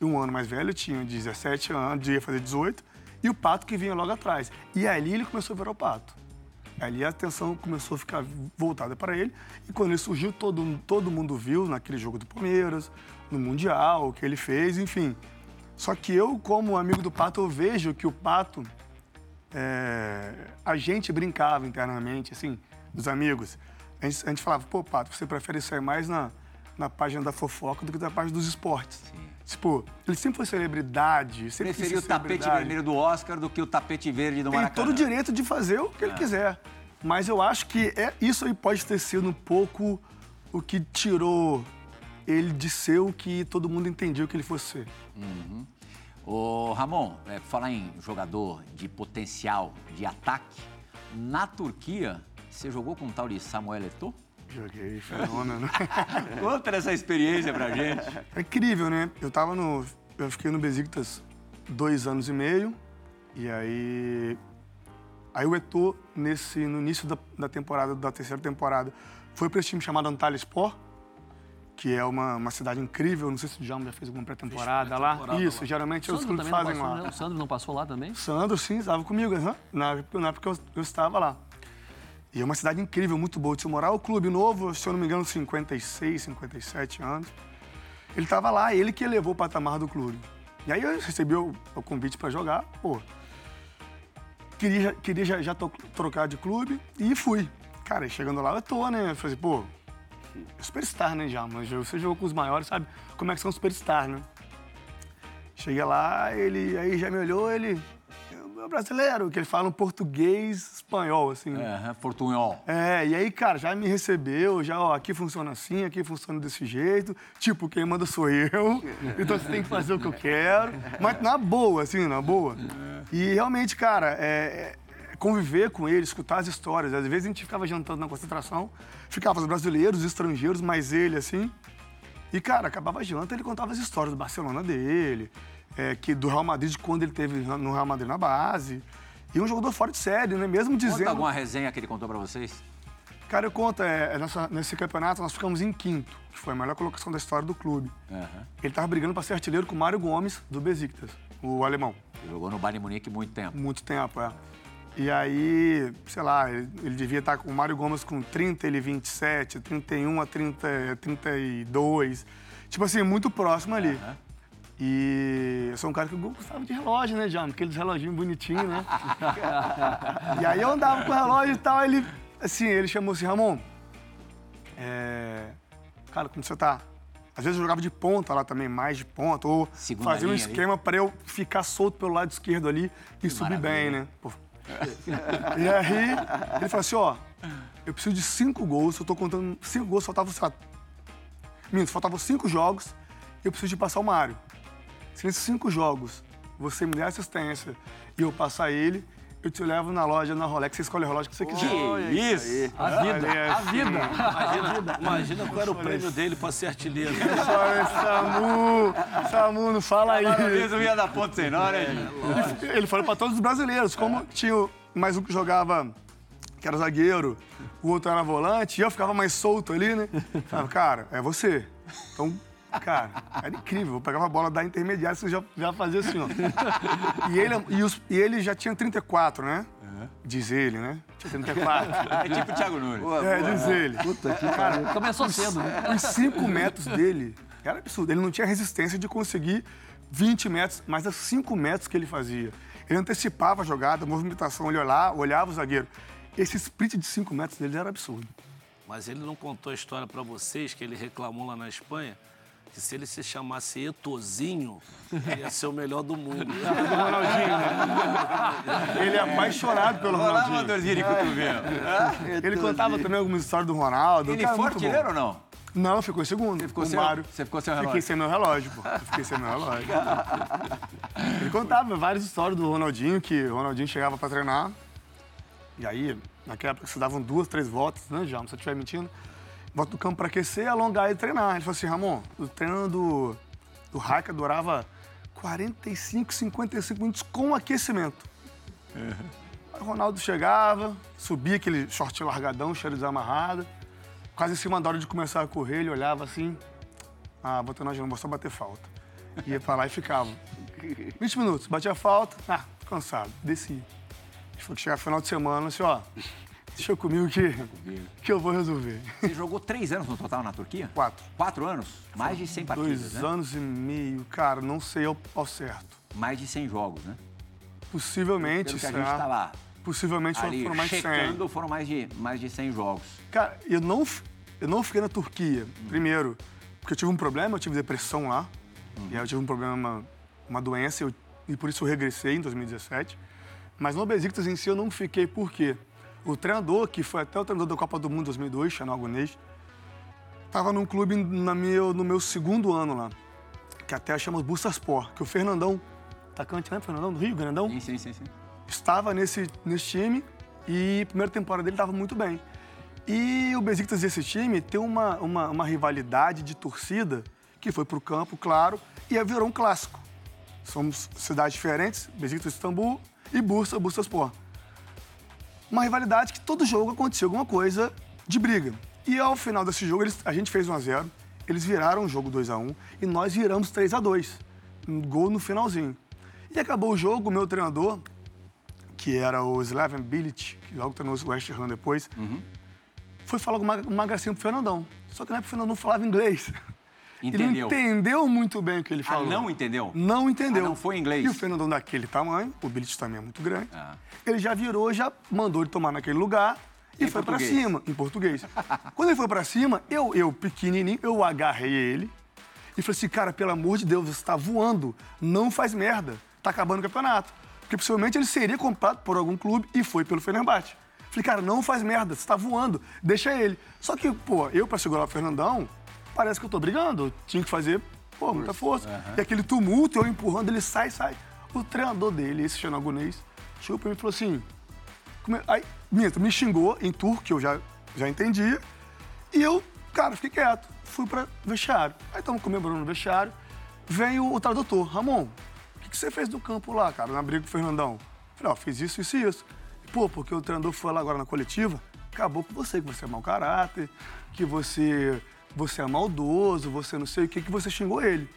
um ano mais velho, tinha 17 anos, ia fazer 18, e o Pato que vinha logo atrás. E ali ele começou a virar o Pato. Ali a atenção começou a ficar voltada para ele. E quando ele surgiu, todo, todo mundo viu naquele jogo do Palmeiras, no Mundial, o que ele fez, enfim. Só que eu, como amigo do Pato, eu vejo que o Pato, é, a gente brincava internamente, assim, dos amigos. A gente, a gente falava, pô, Pato, você prefere sair mais na, na página da fofoca do que na página dos esportes. Tipo, ele sempre foi celebridade, sempre Preferiu o tapete vermelho do Oscar do que o tapete verde do Tem Maracanã. todo o direito de fazer o É. que ele quiser. Mas eu acho que é, isso aí pode ter sido um pouco o que tirou ele de ser o que todo mundo entendia que ele fosse ser. Ô, Ramon, é, falar em jogador de potencial de ataque, na Turquia, você jogou com um tal de Samuel Eto'o? Joguei, fenômeno. Conta essa experiência pra gente. É incrível, né? Eu tava no. Eu fiquei no Besiktas dois anos e meio. E aí. Aí o Eto'o, nesse, no início da, da temporada, da terceira temporada, foi para esse time chamado Antalyaspor, que é uma, uma cidade incrível. Não sei se o Djalma já fez alguma pré-temporada lá. Isso, lá. geralmente é os clubes fazem passou, lá. né? O Sandro não passou lá também? Sandro, sim, estava comigo, aham, na, na época eu, eu estava lá. E é uma cidade incrível, muito boa de se morar. O clube novo, se eu não me engano, 56, 57 anos. Ele estava lá, ele que elevou o patamar do clube. E aí eu recebi o, o convite para jogar, pô. Queria, queria já, já trocar de clube e fui. Cara, chegando lá, eu tô, né? Eu falei, pô, superstar, né, já, mas você jogou com os maiores, sabe como é que são superstar, né? Cheguei lá, ele aí já me olhou, ele. É brasileiro, que ele fala um português espanhol, assim. É. Portunhol. e aí, cara, já me recebeu, já, ó, aqui funciona assim, aqui funciona desse jeito. Tipo, quem manda sou eu, então você tem que fazer o que eu quero. Mas na boa, assim, na boa. E realmente, cara, é, é conviver com ele, escutar as histórias. Às vezes a gente ficava jantando na concentração, ficava os brasileiros, os estrangeiros, mais ele, assim. E, cara, acabava a janta, ele contava as histórias do Barcelona dele, é, que do Real Madrid, de quando ele teve no Real Madrid na base. E um jogador fora de série, né? Mesmo Conta dizendo. alguma resenha que ele contou pra vocês? Cara, eu conto, é, é nessa- nesse campeonato nós ficamos em quinto, que foi a melhor colocação da história do clube. Aham. Ele tava brigando para ser artilheiro com o Mário Gomes, do Besiktas, o alemão. Jogou no Bayern Munique muito tempo. Muito tempo, é. E aí, sei lá, ele, ele devia estar com o Mário Gomes com 30, ele 27, 31 a 30, 32. Tipo assim, muito próximo ali. E eu sou um cara que gostava de relógio, né, Jam? Aqueles reloginhos bonitinhos, né? e aí eu andava com o relógio e tal, ele, assim, ele chamou assim, Ramon, é... cara, como você tá? Às vezes eu jogava de ponta lá também, mais de ponta, ou Segunda fazia um esquema para eu ficar solto pelo lado esquerdo ali e subir bem, maravilha. né? Pô. e aí, ele falou assim, ó, eu preciso de cinco gols, eu tô contando cinco gols, faltavam, sei lá, minto, faltavam cinco jogos, eu preciso de passar o Mário. Se nesses cinco jogos você me der assistência e eu passar ele, eu te levo na loja, na Rolex, você escolhe o relógio que você quiser. Que isso! A vida, a vida. Imagina, imagina qual era o prêmio dele pra ser artilheiro. Olha, Samu, Samu, não fala aí. Parabéns, não ia dar ponto sem nó, né, gente? Ele falou pra todos os brasileiros, como tinha o- mais um que jogava, que era zagueiro, o outro era volante, e eu ficava mais solto ali, né? Falava, cara, é você. Então, cara, era incrível. Eu pegava a bola da intermediária, você já, já fazia assim, ó. E ele, e, os- e ele já tinha 34, né? Diz ele, né? Tinha 34. É tipo o Thiago Nunes. É, diz ele. Cara, começou cedo, né? Os 5 metros dele era absurdo. Ele não tinha resistência de conseguir 20 metros, mas os 5 metros que ele fazia. Ele antecipava a jogada, a movimentação, ele olhava, olhava o zagueiro. Esse sprint de 5 metros dele era absurdo. Mas ele não contou a história pra vocês que ele reclamou lá na Espanha que se ele se chamasse Etozinho, ia ser o melhor do mundo. Do Ronaldinho, né? Ele é apaixonado pelo Olha Ronaldinho. dorzinha de cotovelo. Ele contava também algumas histórias do Ronaldo. Ele Cara, foi artilheiro ou não? Não, ficou em segundo. Você ficou sem- Mário. você ficou sem o Fiquei relógio. sem meu relógio, pô. Eu fiquei sem meu relógio. Ele contava várias histórias do Ronaldinho, que o Ronaldinho chegava pra treinar. E aí, naquela época, se davam duas, três voltas, né, já, se eu estiver mentindo. Volta do campo pra aquecer, alongar e treinar. Ele falou assim, Ramon, o treino do, do Raika durava 45, 55 minutos com aquecimento. Aí o Ronaldo chegava, subia aquele short largadão, cheiro desamarrado. Quase em cima da hora de começar a correr, ele olhava assim. Ah, vou treinar de novo, vou só bater falta. Ia pra lá e ficava. 20 minutos, batia falta, ah, cansado, descia. Ele falou que chegava no final de semana, assim, ó, deixa comigo que, que eu vou resolver. Você jogou três anos no total na Turquia? Quatro. Quatro anos? Mais de 100 partidas, Dois né? anos e meio, cara, não sei ao, ao certo. Mais de 100 jogos, né? Possivelmente, Pelo que a será? gente tá lá Possivelmente foram- ali foram mais de 100. checando, foram mais de, mais de 100 jogos. Cara, eu não, eu não fiquei na Turquia, primeiro, porque eu tive um problema, eu tive depressão lá. E aí eu tive um problema, uma, uma doença, eu- e por isso eu regressei em 2017. Mas no Besiktas em si eu não fiquei, por quê? O treinador, que foi até o treinador da Copa do Mundo 2002, Chanel Agonês, estava num clube na meu, no meu segundo ano lá, que até chama Bursaspor, que o Fernandão, atacante, né, Fernandão, do Rio, Grandão? Sim, sim, sim. sim. estava nesse, nesse time e a primeira temporada dele estava muito bem. E o Besiktas desse time tem uma, uma, uma rivalidade de torcida que foi para o campo, claro, e virou um clássico. Somos cidades diferentes, Besiktas Istambul e Bursa, Bursaspor. Uma rivalidade que todo jogo acontecia alguma coisa de briga. E ao final desse jogo, eles- a gente fez 1 a 0 eles viraram o jogo 2 a 1 e nós viramos 3 a 2 Um gol no finalzinho. E acabou o jogo, o meu treinador, que era o Slaven Bilic, que logo treinou o West Ham depois, foi falar uma, uma gracinha pro Fernandão. Só que na época o Fernandão falava inglês. Ele não Entendeu? entendeu muito bem o que ele Ah, falou. não entendeu? Não entendeu. Ah, não foi inglês? E o Fernandão daquele tamanho, o Bilic também é muito grande, Ah. ele já virou, já mandou ele tomar naquele lugar e Em foi pra português. cima, em português. Quando ele foi pra cima, eu, eu pequenininho, eu agarrei ele e falei assim, cara, pelo amor de Deus, você tá voando, não faz merda, tá acabando o campeonato. Porque possivelmente ele seria comprado por algum clube e foi pelo Fenerbahçe. Falei, cara, não faz merda, você tá voando, deixa ele. Só que, pô, eu pra segurar o Fernandão, parece que eu tô brigando, eu tinha que fazer, pô, muita força. E aquele tumulto, eu empurrando, ele sai, sai. O treinador dele, esse xenogonês, chegou pra mim e falou assim, Come- Aí, minto, me xingou em turco, que eu já, já entendia. E eu, cara, fiquei quieto. Fui pra vestiário. Aí estamos comemorando no vestiário. Vem o, o tradutor. Ramon, o que, que você fez no campo lá, cara, na briga com o Fernandão? Falei, ó, fiz isso, isso e isso. Pô, porque o treinador foi lá agora na coletiva, acabou com você, que você é mau caráter, que você, você é maldoso, você não sei o que, que você xingou ele.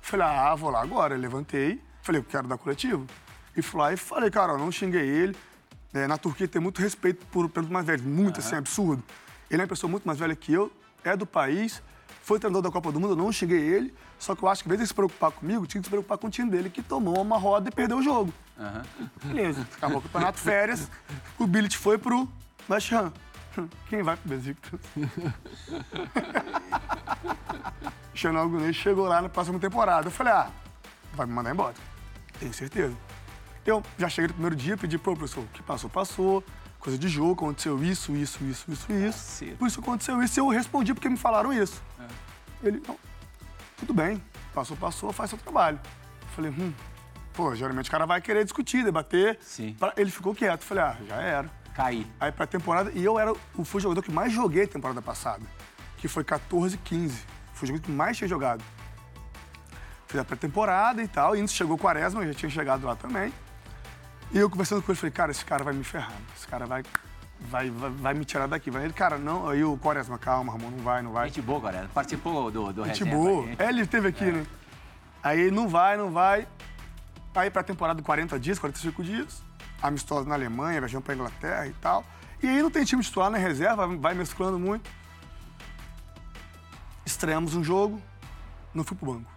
Falei, ah, vou lá agora. Levantei, falei, eu quero dar coletivo. E fui lá e falei, cara, eu não xinguei ele. É, na Turquia tem muito respeito por, pelos mais velhos, muito assim, absurdo. Ele é uma pessoa muito mais velha que eu, é do país, foi treinador da Copa do Mundo, eu não xinguei ele, só que eu acho que, em vez de se preocupar comigo, tinha que se preocupar com o time dele, que tomou uma roda e perdeu o jogo. Beleza, acabou o campeonato, férias, o Billet foi pro West Ham. Quem vai pro Besiktas? Xanal Gunês chegou lá na próxima temporada. Eu falei, ah, vai me mandar embora. Tenho certeza. Eu já cheguei no primeiro dia, pedi, pô, professor, o que passou, passou. Coisa de jogo, aconteceu isso, isso, isso, isso, isso. Por isso aconteceu isso e eu respondi porque me falaram isso. Ele, não, tudo bem, passou, passou, faz seu trabalho. Eu falei, hum, pô, geralmente o cara vai querer discutir, debater. Sim. Pra- Ele ficou quieto. Falei, ah, já era. Caí. Aí pra temporada, e eu era o fui jogador que mais joguei temporada passada, que foi 14 15. Fui o jogador que mais tinha jogado. Fiz a pré-temporada e tal, e antes chegou o Quaresma, eu já tinha chegado lá também. E eu conversando com ele, falei, cara, esse cara vai me ferrar, esse cara vai, vai, vai, vai me tirar daqui. Vai ele, cara, não, aí o Quaresma, calma, Ramon, não vai, não vai. Gente boa, galera. Participou do, do Gente boa. É, ele esteve aqui, né? Aí ele não vai, não vai. Aí pra temporada de 40 dias, 45 dias, amistosa na Alemanha, viajando pra Inglaterra e tal. E aí não tem time titular na reserva, vai mesclando muito. Estreamos um jogo, não fui pro banco.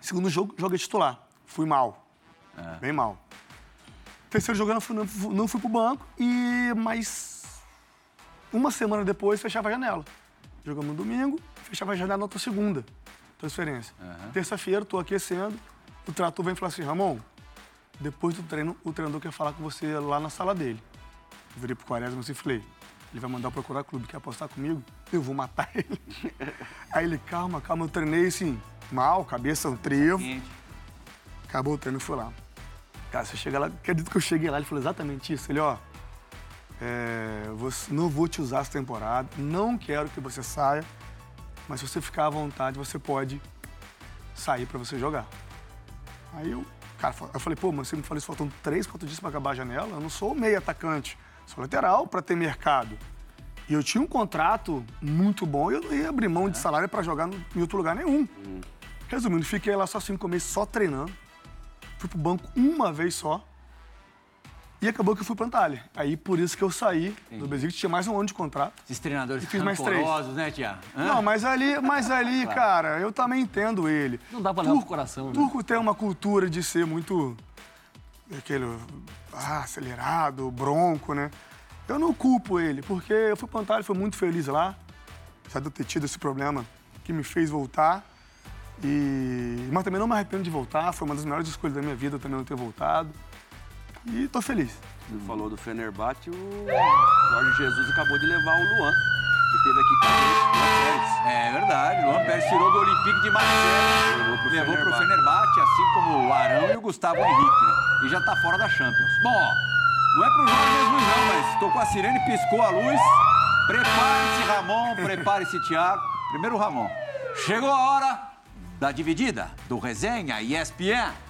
Segundo jogo, joguei titular. Fui mal. Bem mal. Terceiro jogo, não fui, não, não fui pro banco e mais uma semana depois fechava a janela. Jogamos no domingo, fechava a janela na outra segunda. Transferência. Terça-feira, tô aquecendo, o trator vem e fala assim, Ramon, depois do treino, o treinador quer falar com você lá na sala dele. Eu virei pro Quaresma e falei, ele vai mandar eu procurar clube, quer apostar comigo? Eu vou matar ele. Aí ele, calma, calma, eu treinei assim, mal, cabeça, um trevo. Acabou o treino e fui lá. Cara, você chega lá, acredito que eu cheguei lá, ele falou exatamente isso. Ele, ó, é, você, não vou te usar essa temporada, não quero que você saia, mas se você ficar à vontade, você pode sair pra você jogar. Aí eu, cara, eu falei, pô, mas você me falou isso faltando três, quatro dias pra acabar a janela, eu não sou meio atacante, sou lateral pra ter mercado. E eu tinha um contrato muito bom e eu não ia abrir mão de salário pra jogar em outro lugar nenhum. Resumindo, fiquei lá só cinco meses só treinando. Fui pro banco uma vez só. E acabou que eu fui pra Antalya. Aí por isso que eu saí do Besiktas, tinha mais um ano de contrato. Esses treinadores E fiz mais três. né, Tia? Hã? Não, mas ali, mas ali, cara, eu também entendo ele. Não dá pra levar pro coração, né? Turco tem uma cultura de ser muito aquele ah, acelerado, bronco, né? Eu não culpo ele, porque eu fui pra Antalya, fui muito feliz lá, apesar de eu ter tido esse problema que me fez voltar. E... Mas também não me arrependo de voltar, foi uma das melhores escolhas da minha vida também não ter voltado. E tô feliz. Você falou do Fenerbahçe, o Jorge Jesus acabou de levar o Luan, que teve aqui com gente, Luan Pérez. É verdade, Luan Pérez tirou do Olympique de Marseille, Levou pro levou pro Fenerbahçe. Fenerbahçe, assim como o Arão e o Gustavo Henrique, né? E já tá fora da Champions. Bom, ó, não é pro Jorge Jesus não, mas tocou a sirene, piscou a luz. Prepare-se, Ramon, prepare-se, Thiago. Primeiro o Ramon. Chegou a hora da dividida do Resenha ESPN.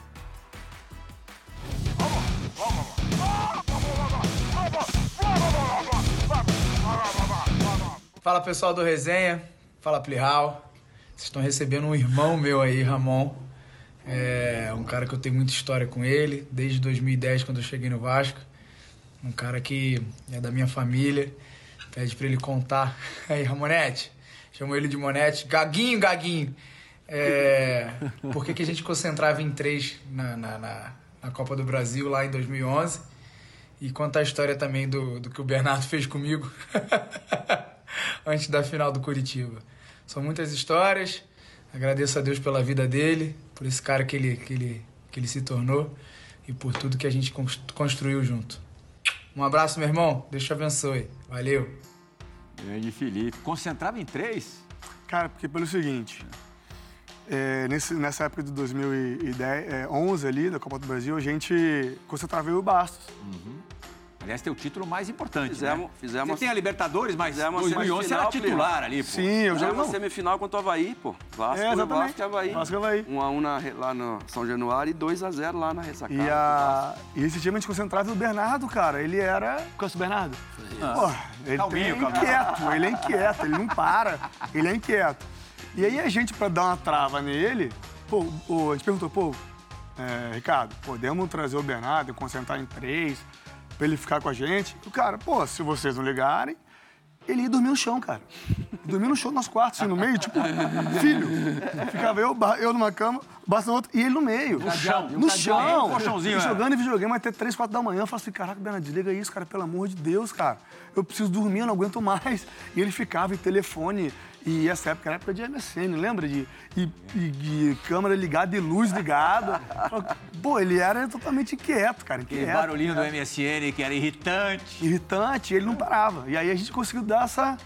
Fala pessoal do Resenha, fala Plihal. Vocês estão recebendo um irmão meu aí, Ramon. É um cara que eu tenho muita história com ele, desde 2010, quando eu cheguei no Vasco. Um cara que é da minha família. Pede pra ele contar. Aí, Ramonete, chamo ele de Monete. Gaguinho, Gaguinho. É, por que, que a gente concentrava em três na, na, na, na Copa do Brasil lá em 2011? E contar a história também do, do que o Bernardo fez comigo antes da final do Curitiba. São muitas histórias. Agradeço a Deus pela vida dele, por esse cara que ele, que ele, que ele se tornou e por tudo que a gente cons- construiu junto. Um abraço, meu irmão. Deus te abençoe. Valeu. Grande Felipe. Concentrava em três? Cara, porque pelo seguinte, é, nesse- nessa época de 2010, é, 11 ali, da Copa do Brasil, a gente concentrava eu e o Bastos. Aliás, tem o título mais importante, Fizemos- né? fizemos- Você tem a Libertadores, mas fizemos 2011 você era titular ali, pô. Sim, eu já não. semifinal contra o Havaí, pô. Vasco, É, exatamente. Vasco e Havaí. Vasco e Havaí. 1 a 1 na, lá no São Januário e 2 a 0 lá na ressacada. E, a, e esse time a gente concentrava no Bernardo, cara. Ele era. Conhece o Bernardo? Pô, ele Calminho, é calminho. inquieto, ele é inquieto, ele não para, ele é inquieto. E aí a gente, pra dar uma trava nele, pô, a gente perguntou, pô, é, Ricardo, podemos trazer o Bernardo e concentrar em três, pra ele ficar com a gente? O cara, pô, se vocês não ligarem, ele ia dormir no chão, cara. Dormia no chão, no nosso quarto, assim, no meio, tipo, filho. Ficava eu, eu numa cama, basta no outro, e ele no meio. No chão. No chão. Colchãozinho, E é. jogando videogame até 3, 4 da manhã. Eu falo assim, caraca, Bernardo, desliga isso, cara, pelo amor de Deus, cara. Eu preciso dormir, eu não aguento mais. E ele ficava em telefone. E essa época era época de MSN, lembra? De, e, e- de câmera ligada e luz ligada. Pô, ele era totalmente inquieto, cara. Aquele Inquieto. barulhinho do MSN que era irritante. Irritante, e ele não parava. E aí a gente conseguiu dar essa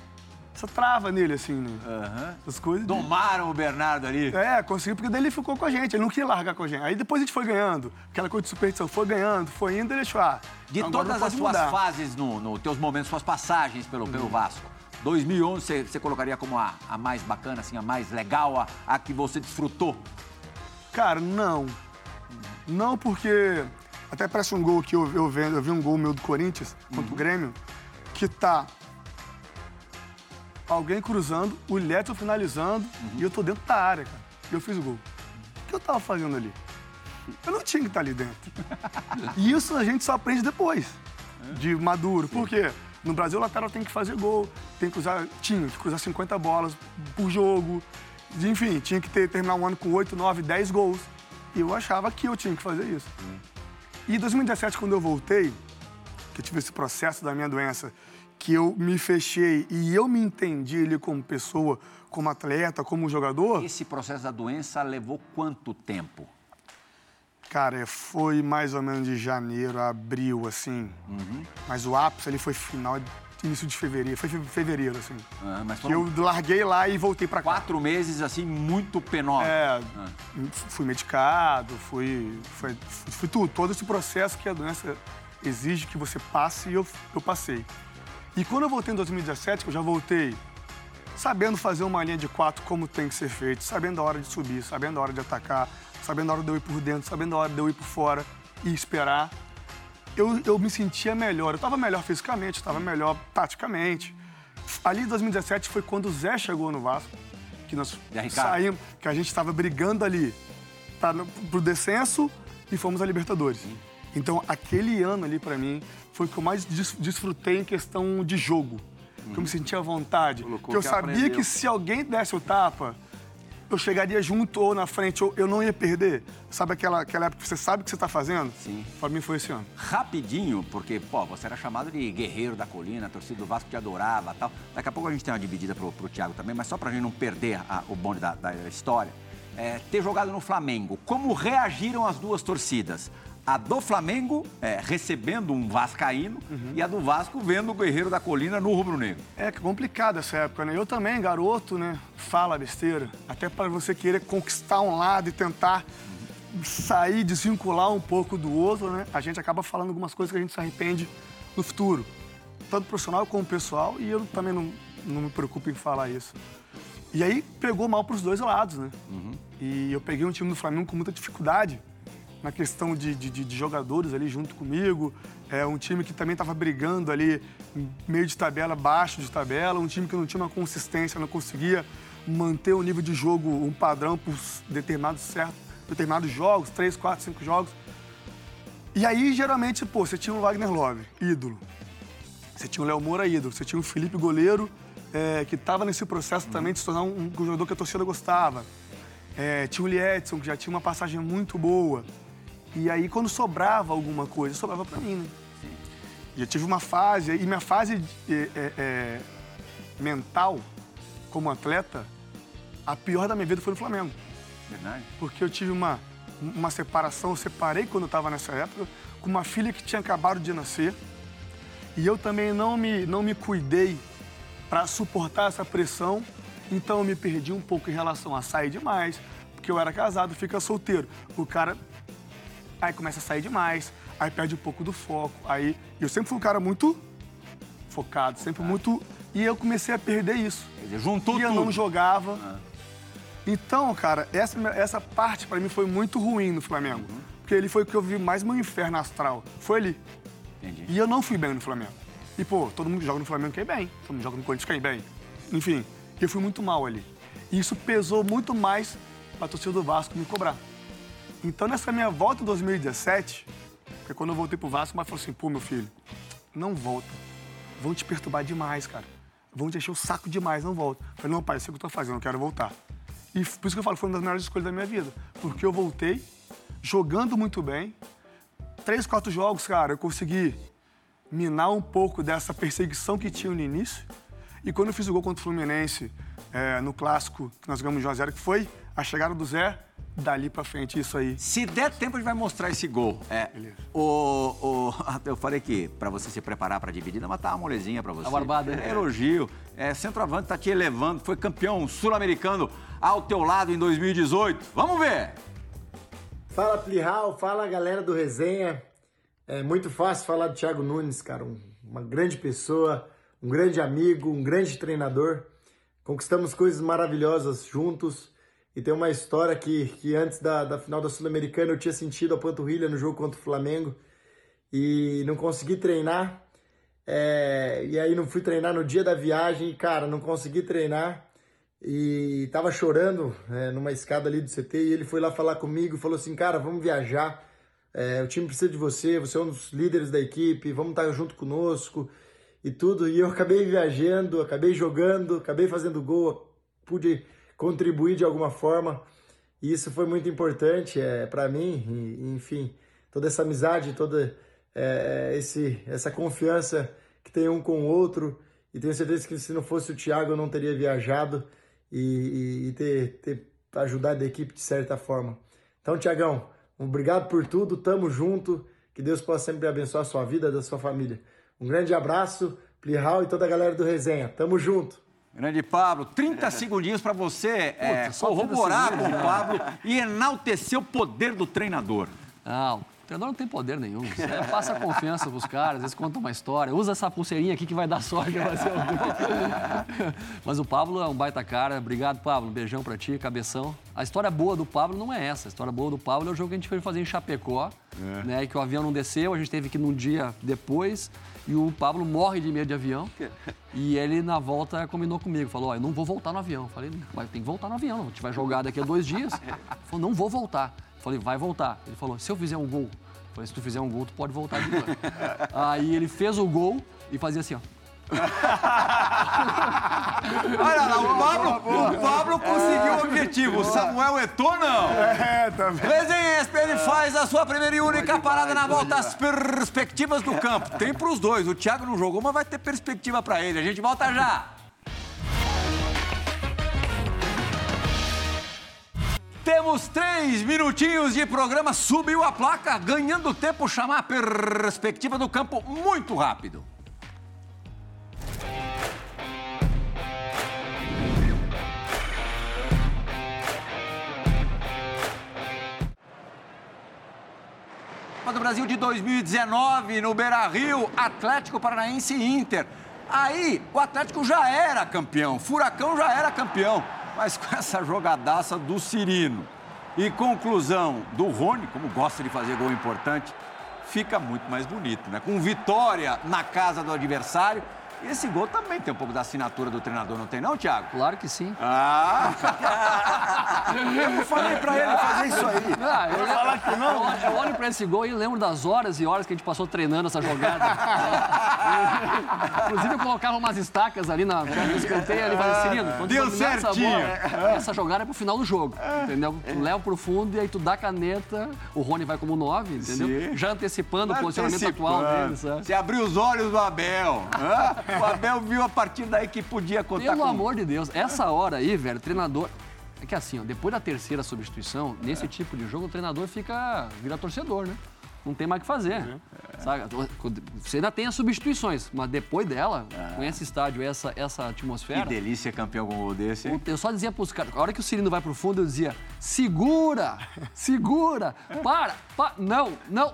essa trava nele, assim, né? Aham. Essas coisas. Tomaram o Bernardo ali. É, conseguiu, porque daí ele ficou com a gente, ele não queria largar com a gente. Aí depois a gente foi ganhando, aquela coisa de superstição, foi ganhando, foi indo, ele achou, ah, De todas as suas fases, no, no teus momentos, suas passagens pelo, pelo Vasco, 2011 você, você colocaria como a, a mais bacana, assim, a mais legal, a, a que você desfrutou? Cara, não. Não porque. Até parece um gol que eu, eu, vendo, eu vi um gol meu do Corinthians contra o Grêmio, que tá alguém cruzando, o Leto finalizando e eu tô dentro da área, cara. E eu fiz o gol. O que eu tava fazendo ali? Eu não tinha que estar ali dentro. E isso a gente só aprende depois, de maduro. Por quê? No Brasil, o lateral tem que fazer gol, tem que cruzar, tinha que cruzar 50 bolas por jogo. Enfim, tinha que ter, terminar um ano com 8, 9, 10 gols. E eu achava que eu tinha que fazer isso. E em 2017, quando eu voltei, que eu tive esse processo da minha doença, que eu me fechei e eu me entendi ali como pessoa, como atleta, como jogador, Esse processo da doença levou quanto tempo? cara, foi mais ou menos de janeiro a abril, assim. Mas o ápice ali foi final, início de fevereiro, foi fe- fevereiro, assim. Ah, mas foram eu larguei lá e voltei pra cá. quatro meses, assim, muito penosos. É, fui medicado, fui, foi, fui tudo, todo esse processo que a doença exige que você passe e eu, eu passei. E quando eu voltei em 2017, que eu já voltei sabendo fazer uma linha de quatro como tem que ser feito, sabendo a hora de subir, sabendo a hora de atacar, sabendo a hora de eu ir por dentro, sabendo a hora de eu ir por fora e esperar, eu, eu me sentia melhor. Eu estava melhor fisicamente, estava melhor taticamente. Ali em 2017 foi quando o Zé chegou no Vasco, que nós saímos, que a gente estava brigando ali para o descenso e fomos à Libertadores. Então, aquele ano ali, para mim, foi o que eu mais des- desfrutei em questão de jogo. Que eu me sentia à vontade. Colocou que eu que sabia aprendeu. que se alguém desse o tapa, eu chegaria junto ou na frente, ou eu não ia perder. Sabe aquela, aquela época que você sabe o que você está fazendo? Sim. Para mim foi esse ano. Rapidinho, porque, pô, você era chamado de guerreiro da colina, a torcida do Vasco te adorava tal. Daqui a pouco a gente tem uma dividida pro, pro Thiago também, mas só pra gente não perder a- o bonde da, da história. É, ter jogado no Flamengo, como reagiram as duas torcidas? A do Flamengo é, recebendo um vascaíno e a do Vasco vendo o guerreiro da colina no rubro-negro. É que complicado essa época, né? Eu também, garoto, né? Fala besteira. Até para você querer conquistar um lado e tentar sair, desvincular um pouco do outro, né? A gente acaba falando algumas coisas que a gente se arrepende no futuro. Tanto profissional como pessoal, e eu também não, não me preocupo em falar isso. E aí pegou mal para os dois lados, né? E eu peguei um time do Flamengo com muita dificuldade na questão de, de- de- jogadores ali junto comigo. É um time que também estava brigando ali, meio de tabela, baixo de tabela. Um time que não tinha uma consistência, não conseguia manter o nível de jogo, um padrão por determinados, certo, determinados jogos, três, quatro, cinco jogos. E aí, geralmente, pô, você tinha um Wagner Love, ídolo. Você tinha o Léo Moura, ídolo. Você tinha o Felipe Goleiro, é, que estava nesse processo também de se tornar um, um jogador que a torcida gostava. É, tinha o Liedson, que já tinha uma passagem muito boa. E aí, quando sobrava alguma coisa, sobrava para mim, né? E eu tive uma fase, e minha fase é, é, é, mental, como atleta, a pior da minha vida foi no Flamengo Verdade? porque eu tive uma, uma separação, eu separei quando eu estava nessa época, com uma filha que tinha acabado de nascer. E eu também não me, não me cuidei para suportar essa pressão, então eu me perdi um pouco em relação a sair demais, porque eu era casado, fica solteiro. O cara aí começa a sair demais, aí perde um pouco do foco. Aí eu sempre fui um cara muito focado, sempre muito. E eu comecei a perder isso Quer dizer, juntou e eu tudo. não jogava. Então, cara, essa, essa parte pra mim foi muito ruim no Flamengo. Porque ele foi o que eu vi mais meu inferno astral. Foi ali. Entendi. E eu não fui bem no Flamengo. E, pô, todo mundo joga no Flamengo quer ir bem. Todo mundo que joga no Corinthians quer ir bem. Enfim, eu fui muito mal ali. E isso pesou muito mais pra torcida do Vasco me cobrar. Então, nessa minha volta em 2017, porque quando eu voltei pro Vasco, mas falou assim, pô, meu filho, não volta. Vão te perturbar demais, cara. Vão te encher o saco demais, não volta. Eu falei, não, pai, eu sei o que eu tô fazendo, eu quero voltar. E por isso que eu falo, foi uma das melhores escolhas da minha vida. Porque eu voltei, jogando muito bem. Três, quatro jogos, cara, eu consegui minar um pouco dessa perseguição que tinha no início. E quando eu fiz o gol contra o Fluminense, é, no clássico, que nós ganhamos de 1 a 0 que foi a chegada do Zé, dali pra frente, isso aí. Se der tempo, a gente vai mostrar esse gol. É, Beleza. o, o o- eu falei que para você se preparar para a dividida, mas tá uma molezinha para você. A barbada, É né? elogio. É, centroavante tá te elevando, foi campeão sul-americano ao teu lado em 2018. Vamos ver! Fala Plihal, fala galera do Resenha. É muito fácil falar do Thiago Nunes, cara. Um- uma grande pessoa, um grande amigo, um grande treinador. Conquistamos coisas maravilhosas juntos. E tem uma história que, que antes da, da final da Sul-Americana eu tinha sentido a panturrilha no jogo contra o Flamengo e não consegui treinar. É, e aí não fui treinar no dia da viagem e, cara, não consegui treinar e tava chorando é, numa escada ali do CT e ele foi lá falar comigo e falou assim, cara, vamos viajar, é, o time precisa de você, você é um dos líderes da equipe, vamos estar junto conosco e tudo. E eu acabei viajando, acabei jogando, acabei fazendo gol, pude contribuir de alguma forma e isso foi muito importante é, para mim, e, enfim, toda essa amizade, toda é, esse, essa confiança que tem um com o outro. E tenho certeza que se não fosse o Thiago, eu não teria viajado e, e- e ter, ter ajudado a equipe de certa forma. Então, Tiagão, obrigado por tudo, tamo junto. Que Deus possa sempre abençoar a sua vida, da sua família. Um grande abraço, Plihal e toda a galera do Resenha. Tamo junto. Grande Pablo, 30 segundinhos para você é, Puta, só 30 corroborar com o Pablo e enaltecer o poder do treinador. Não, o treinador não tem poder nenhum. Você passa confiança pros caras, eles contam uma história. Usa essa pulseirinha aqui que vai dar sorte. Ser. Mas o Pablo é um baita cara. Obrigado, Pablo. Um beijão pra ti, cabeção. A história boa do Pablo não é essa. A história boa do Pablo é o jogo que a gente foi fazer em Chapecó, né? Que o avião não desceu, a gente teve que ir num dia depois. E o Pablo morre de medo de avião. E ele, na volta, combinou comigo. Falou, ó, eu não vou voltar no avião. Falei, mas tem que voltar no avião. A gente vai jogar daqui a dois dias. Ele falou, não vou voltar. Falei, vai voltar. Ele falou, se eu fizer um gol? Falei, se tu fizer um gol, tu pode voltar de novo. Aí ele fez o gol e fazia assim, ó. Olha lá, o Pablo, o Pablo conseguiu o objetivo. O Samuel Eto'o, não. É, tá vendo? Resenha ESPN faz a sua primeira e única parada na volta às perspectivas do campo. Tem pros dois. O Thiago não jogou, mas vai ter perspectiva pra ele. A gente volta já. Temos três minutinhos de programa. Subiu a placa, ganhando tempo, chamar a perspectiva do campo muito rápido. Copa do Brasil de 2019 no Beira-Rio, Atlético Paranaense e Inter. Aí o Atlético já era campeão, Furacão já era campeão, mas com essa jogadaça do Cirino e conclusão do Rony, como gosta de fazer gol importante, fica muito mais bonito, né? Com vitória na casa do adversário. E esse gol também tem um pouco da assinatura do treinador, não tem não, Thiago? Claro que sim. Ah! Eu falei pra ele fazer isso aí. Ah, eu, falar que não. Eu, eu olho pra esse gol e lembro das horas e horas que a gente passou treinando essa jogada. Inclusive, eu colocava umas estacas ali na escanteio ali, Cirino, quando Deu terminar essa certinho. bola, essa jogada é pro final do jogo, entendeu? Tu leva pro fundo e aí tu dá a caneta, o Rony vai como 9, entendeu? Sim. Já antecipando o posicionamento atual dele, sabe? Você abriu os olhos do Abel. hã? O Abel viu a partir daí que podia contar Pelo com... amor de Deus, essa hora aí, velho, treinador. É que assim, ó, depois da terceira substituição, nesse tipo de jogo, o treinador fica. vira torcedor, né? Não tem mais o que fazer. Sabe? Você ainda tem as substituições, mas depois dela, com esse estádio, essa, essa Que atmosfera. delícia campeão com um gol desse. hein? Eu só dizia pros caras, a hora que o Cirino vai pro fundo, eu dizia: segura, segura, para, para, não, não.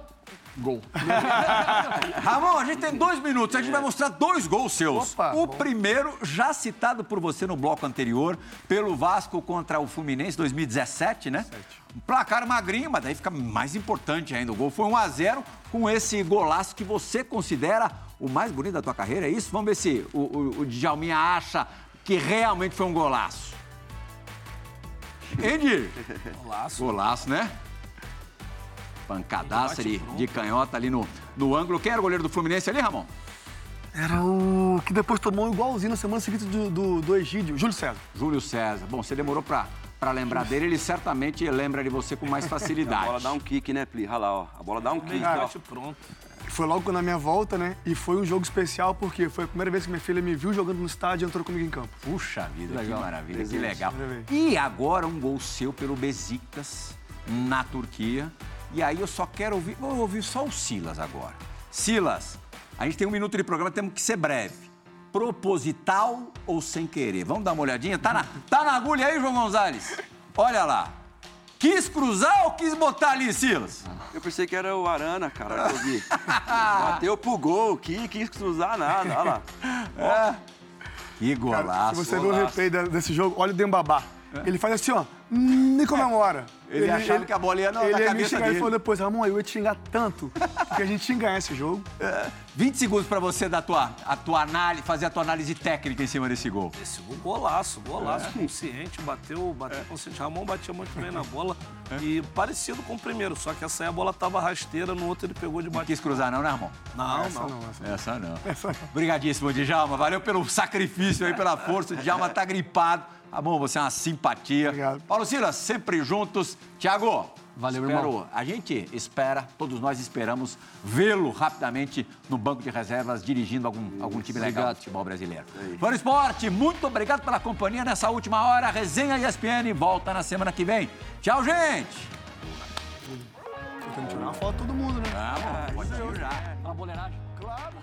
Gol. Ramon, a gente tem dois minutos, a gente vai mostrar dois gols seus. Opa, o bom. primeiro, já citado por você no bloco anterior, pelo Vasco contra o Fluminense 2017, né? Um Placar magrinho, mas daí fica mais importante ainda. O gol foi 1 a 0 com esse golaço que você considera o mais bonito da tua carreira, é isso? Vamos ver se o, o, o Djalminha acha que realmente foi um golaço. Endir? Golaço. Golaço, né? Pancadaça de, de canhota ali no, no ângulo. Quem era o goleiro do Fluminense ali, Ramon? Era o que depois tomou igualzinho na semana seguinte do, do, do Egídio, Júlio César. Júlio César. Bom, você demorou pra, pra lembrar dele, ele certamente lembra de você com mais A facilidade. bola dá um kick, né, Pli? Olha lá, ó. A bola dá um kick, ó. Bate pronto. Foi logo na minha volta, né? E foi um jogo especial porque foi a primeira vez que minha filha me viu jogando no estádio e entrou comigo em campo. Puxa vida, que maravilha, que legal. E agora um gol seu pelo Besiktas, na Turquia. E aí eu só quero ouvir, vou ouvir só o Silas agora. Silas, a gente tem um minuto de programa, temos que ser breve. Proposital ou sem querer? Vamos dar uma olhadinha? Tá na, tá na agulha aí, João Gonzalez? Olha lá. Quis cruzar ou quis botar ali, Silas? Eu pensei que era o Arana, cara, que eu vi. Bateu pro gol, que quis cruzar nada, olha lá. É. Que Cara, golaço. se você ver o golaço. replay desse jogo, olha o Dembabá. Ele faz assim, ó, hum, e comemora. Ele achava que a bola ia na- ele na ia me cabeça xingar, dele. Ele falou depois, Ramon, eu ia te xingar tanto, porque a gente tinha que ganhar esse jogo. 20 segundos pra você dar a tua, a tua análise, fazer a tua análise técnica em cima desse gol. Esse gol, golaço, golaço, consciente, bateu, bateu consciente. Ramon batia muito bem na bola e parecido com o primeiro, só que essa aí a bola tava rasteira, no outro ele pegou de Não bate. quis cruzar não, né, irmão? Não, Essa não. não, essa não. Essa não. Obrigadíssimo, Djalma. Valeu pelo sacrifício aí, pela força. O Djalma tá gripado. Tá bom, você é uma simpatia. Obrigado. Paulo Silas, sempre juntos. Tiago. Valeu, espero- irmão. A gente espera, todos nós esperamos vê-lo rapidamente no banco de reservas, dirigindo algum, algum time legal do Obrigado. futebol brasileiro. Do Esporte, muito obrigado pela companhia nessa última hora. Resenha ESPN volta na semana que vem. Tchau, gente. Tem que tirar uma foto de todo mundo, né? Ah, bom, pode ir já. Uma boleiragem. Claro.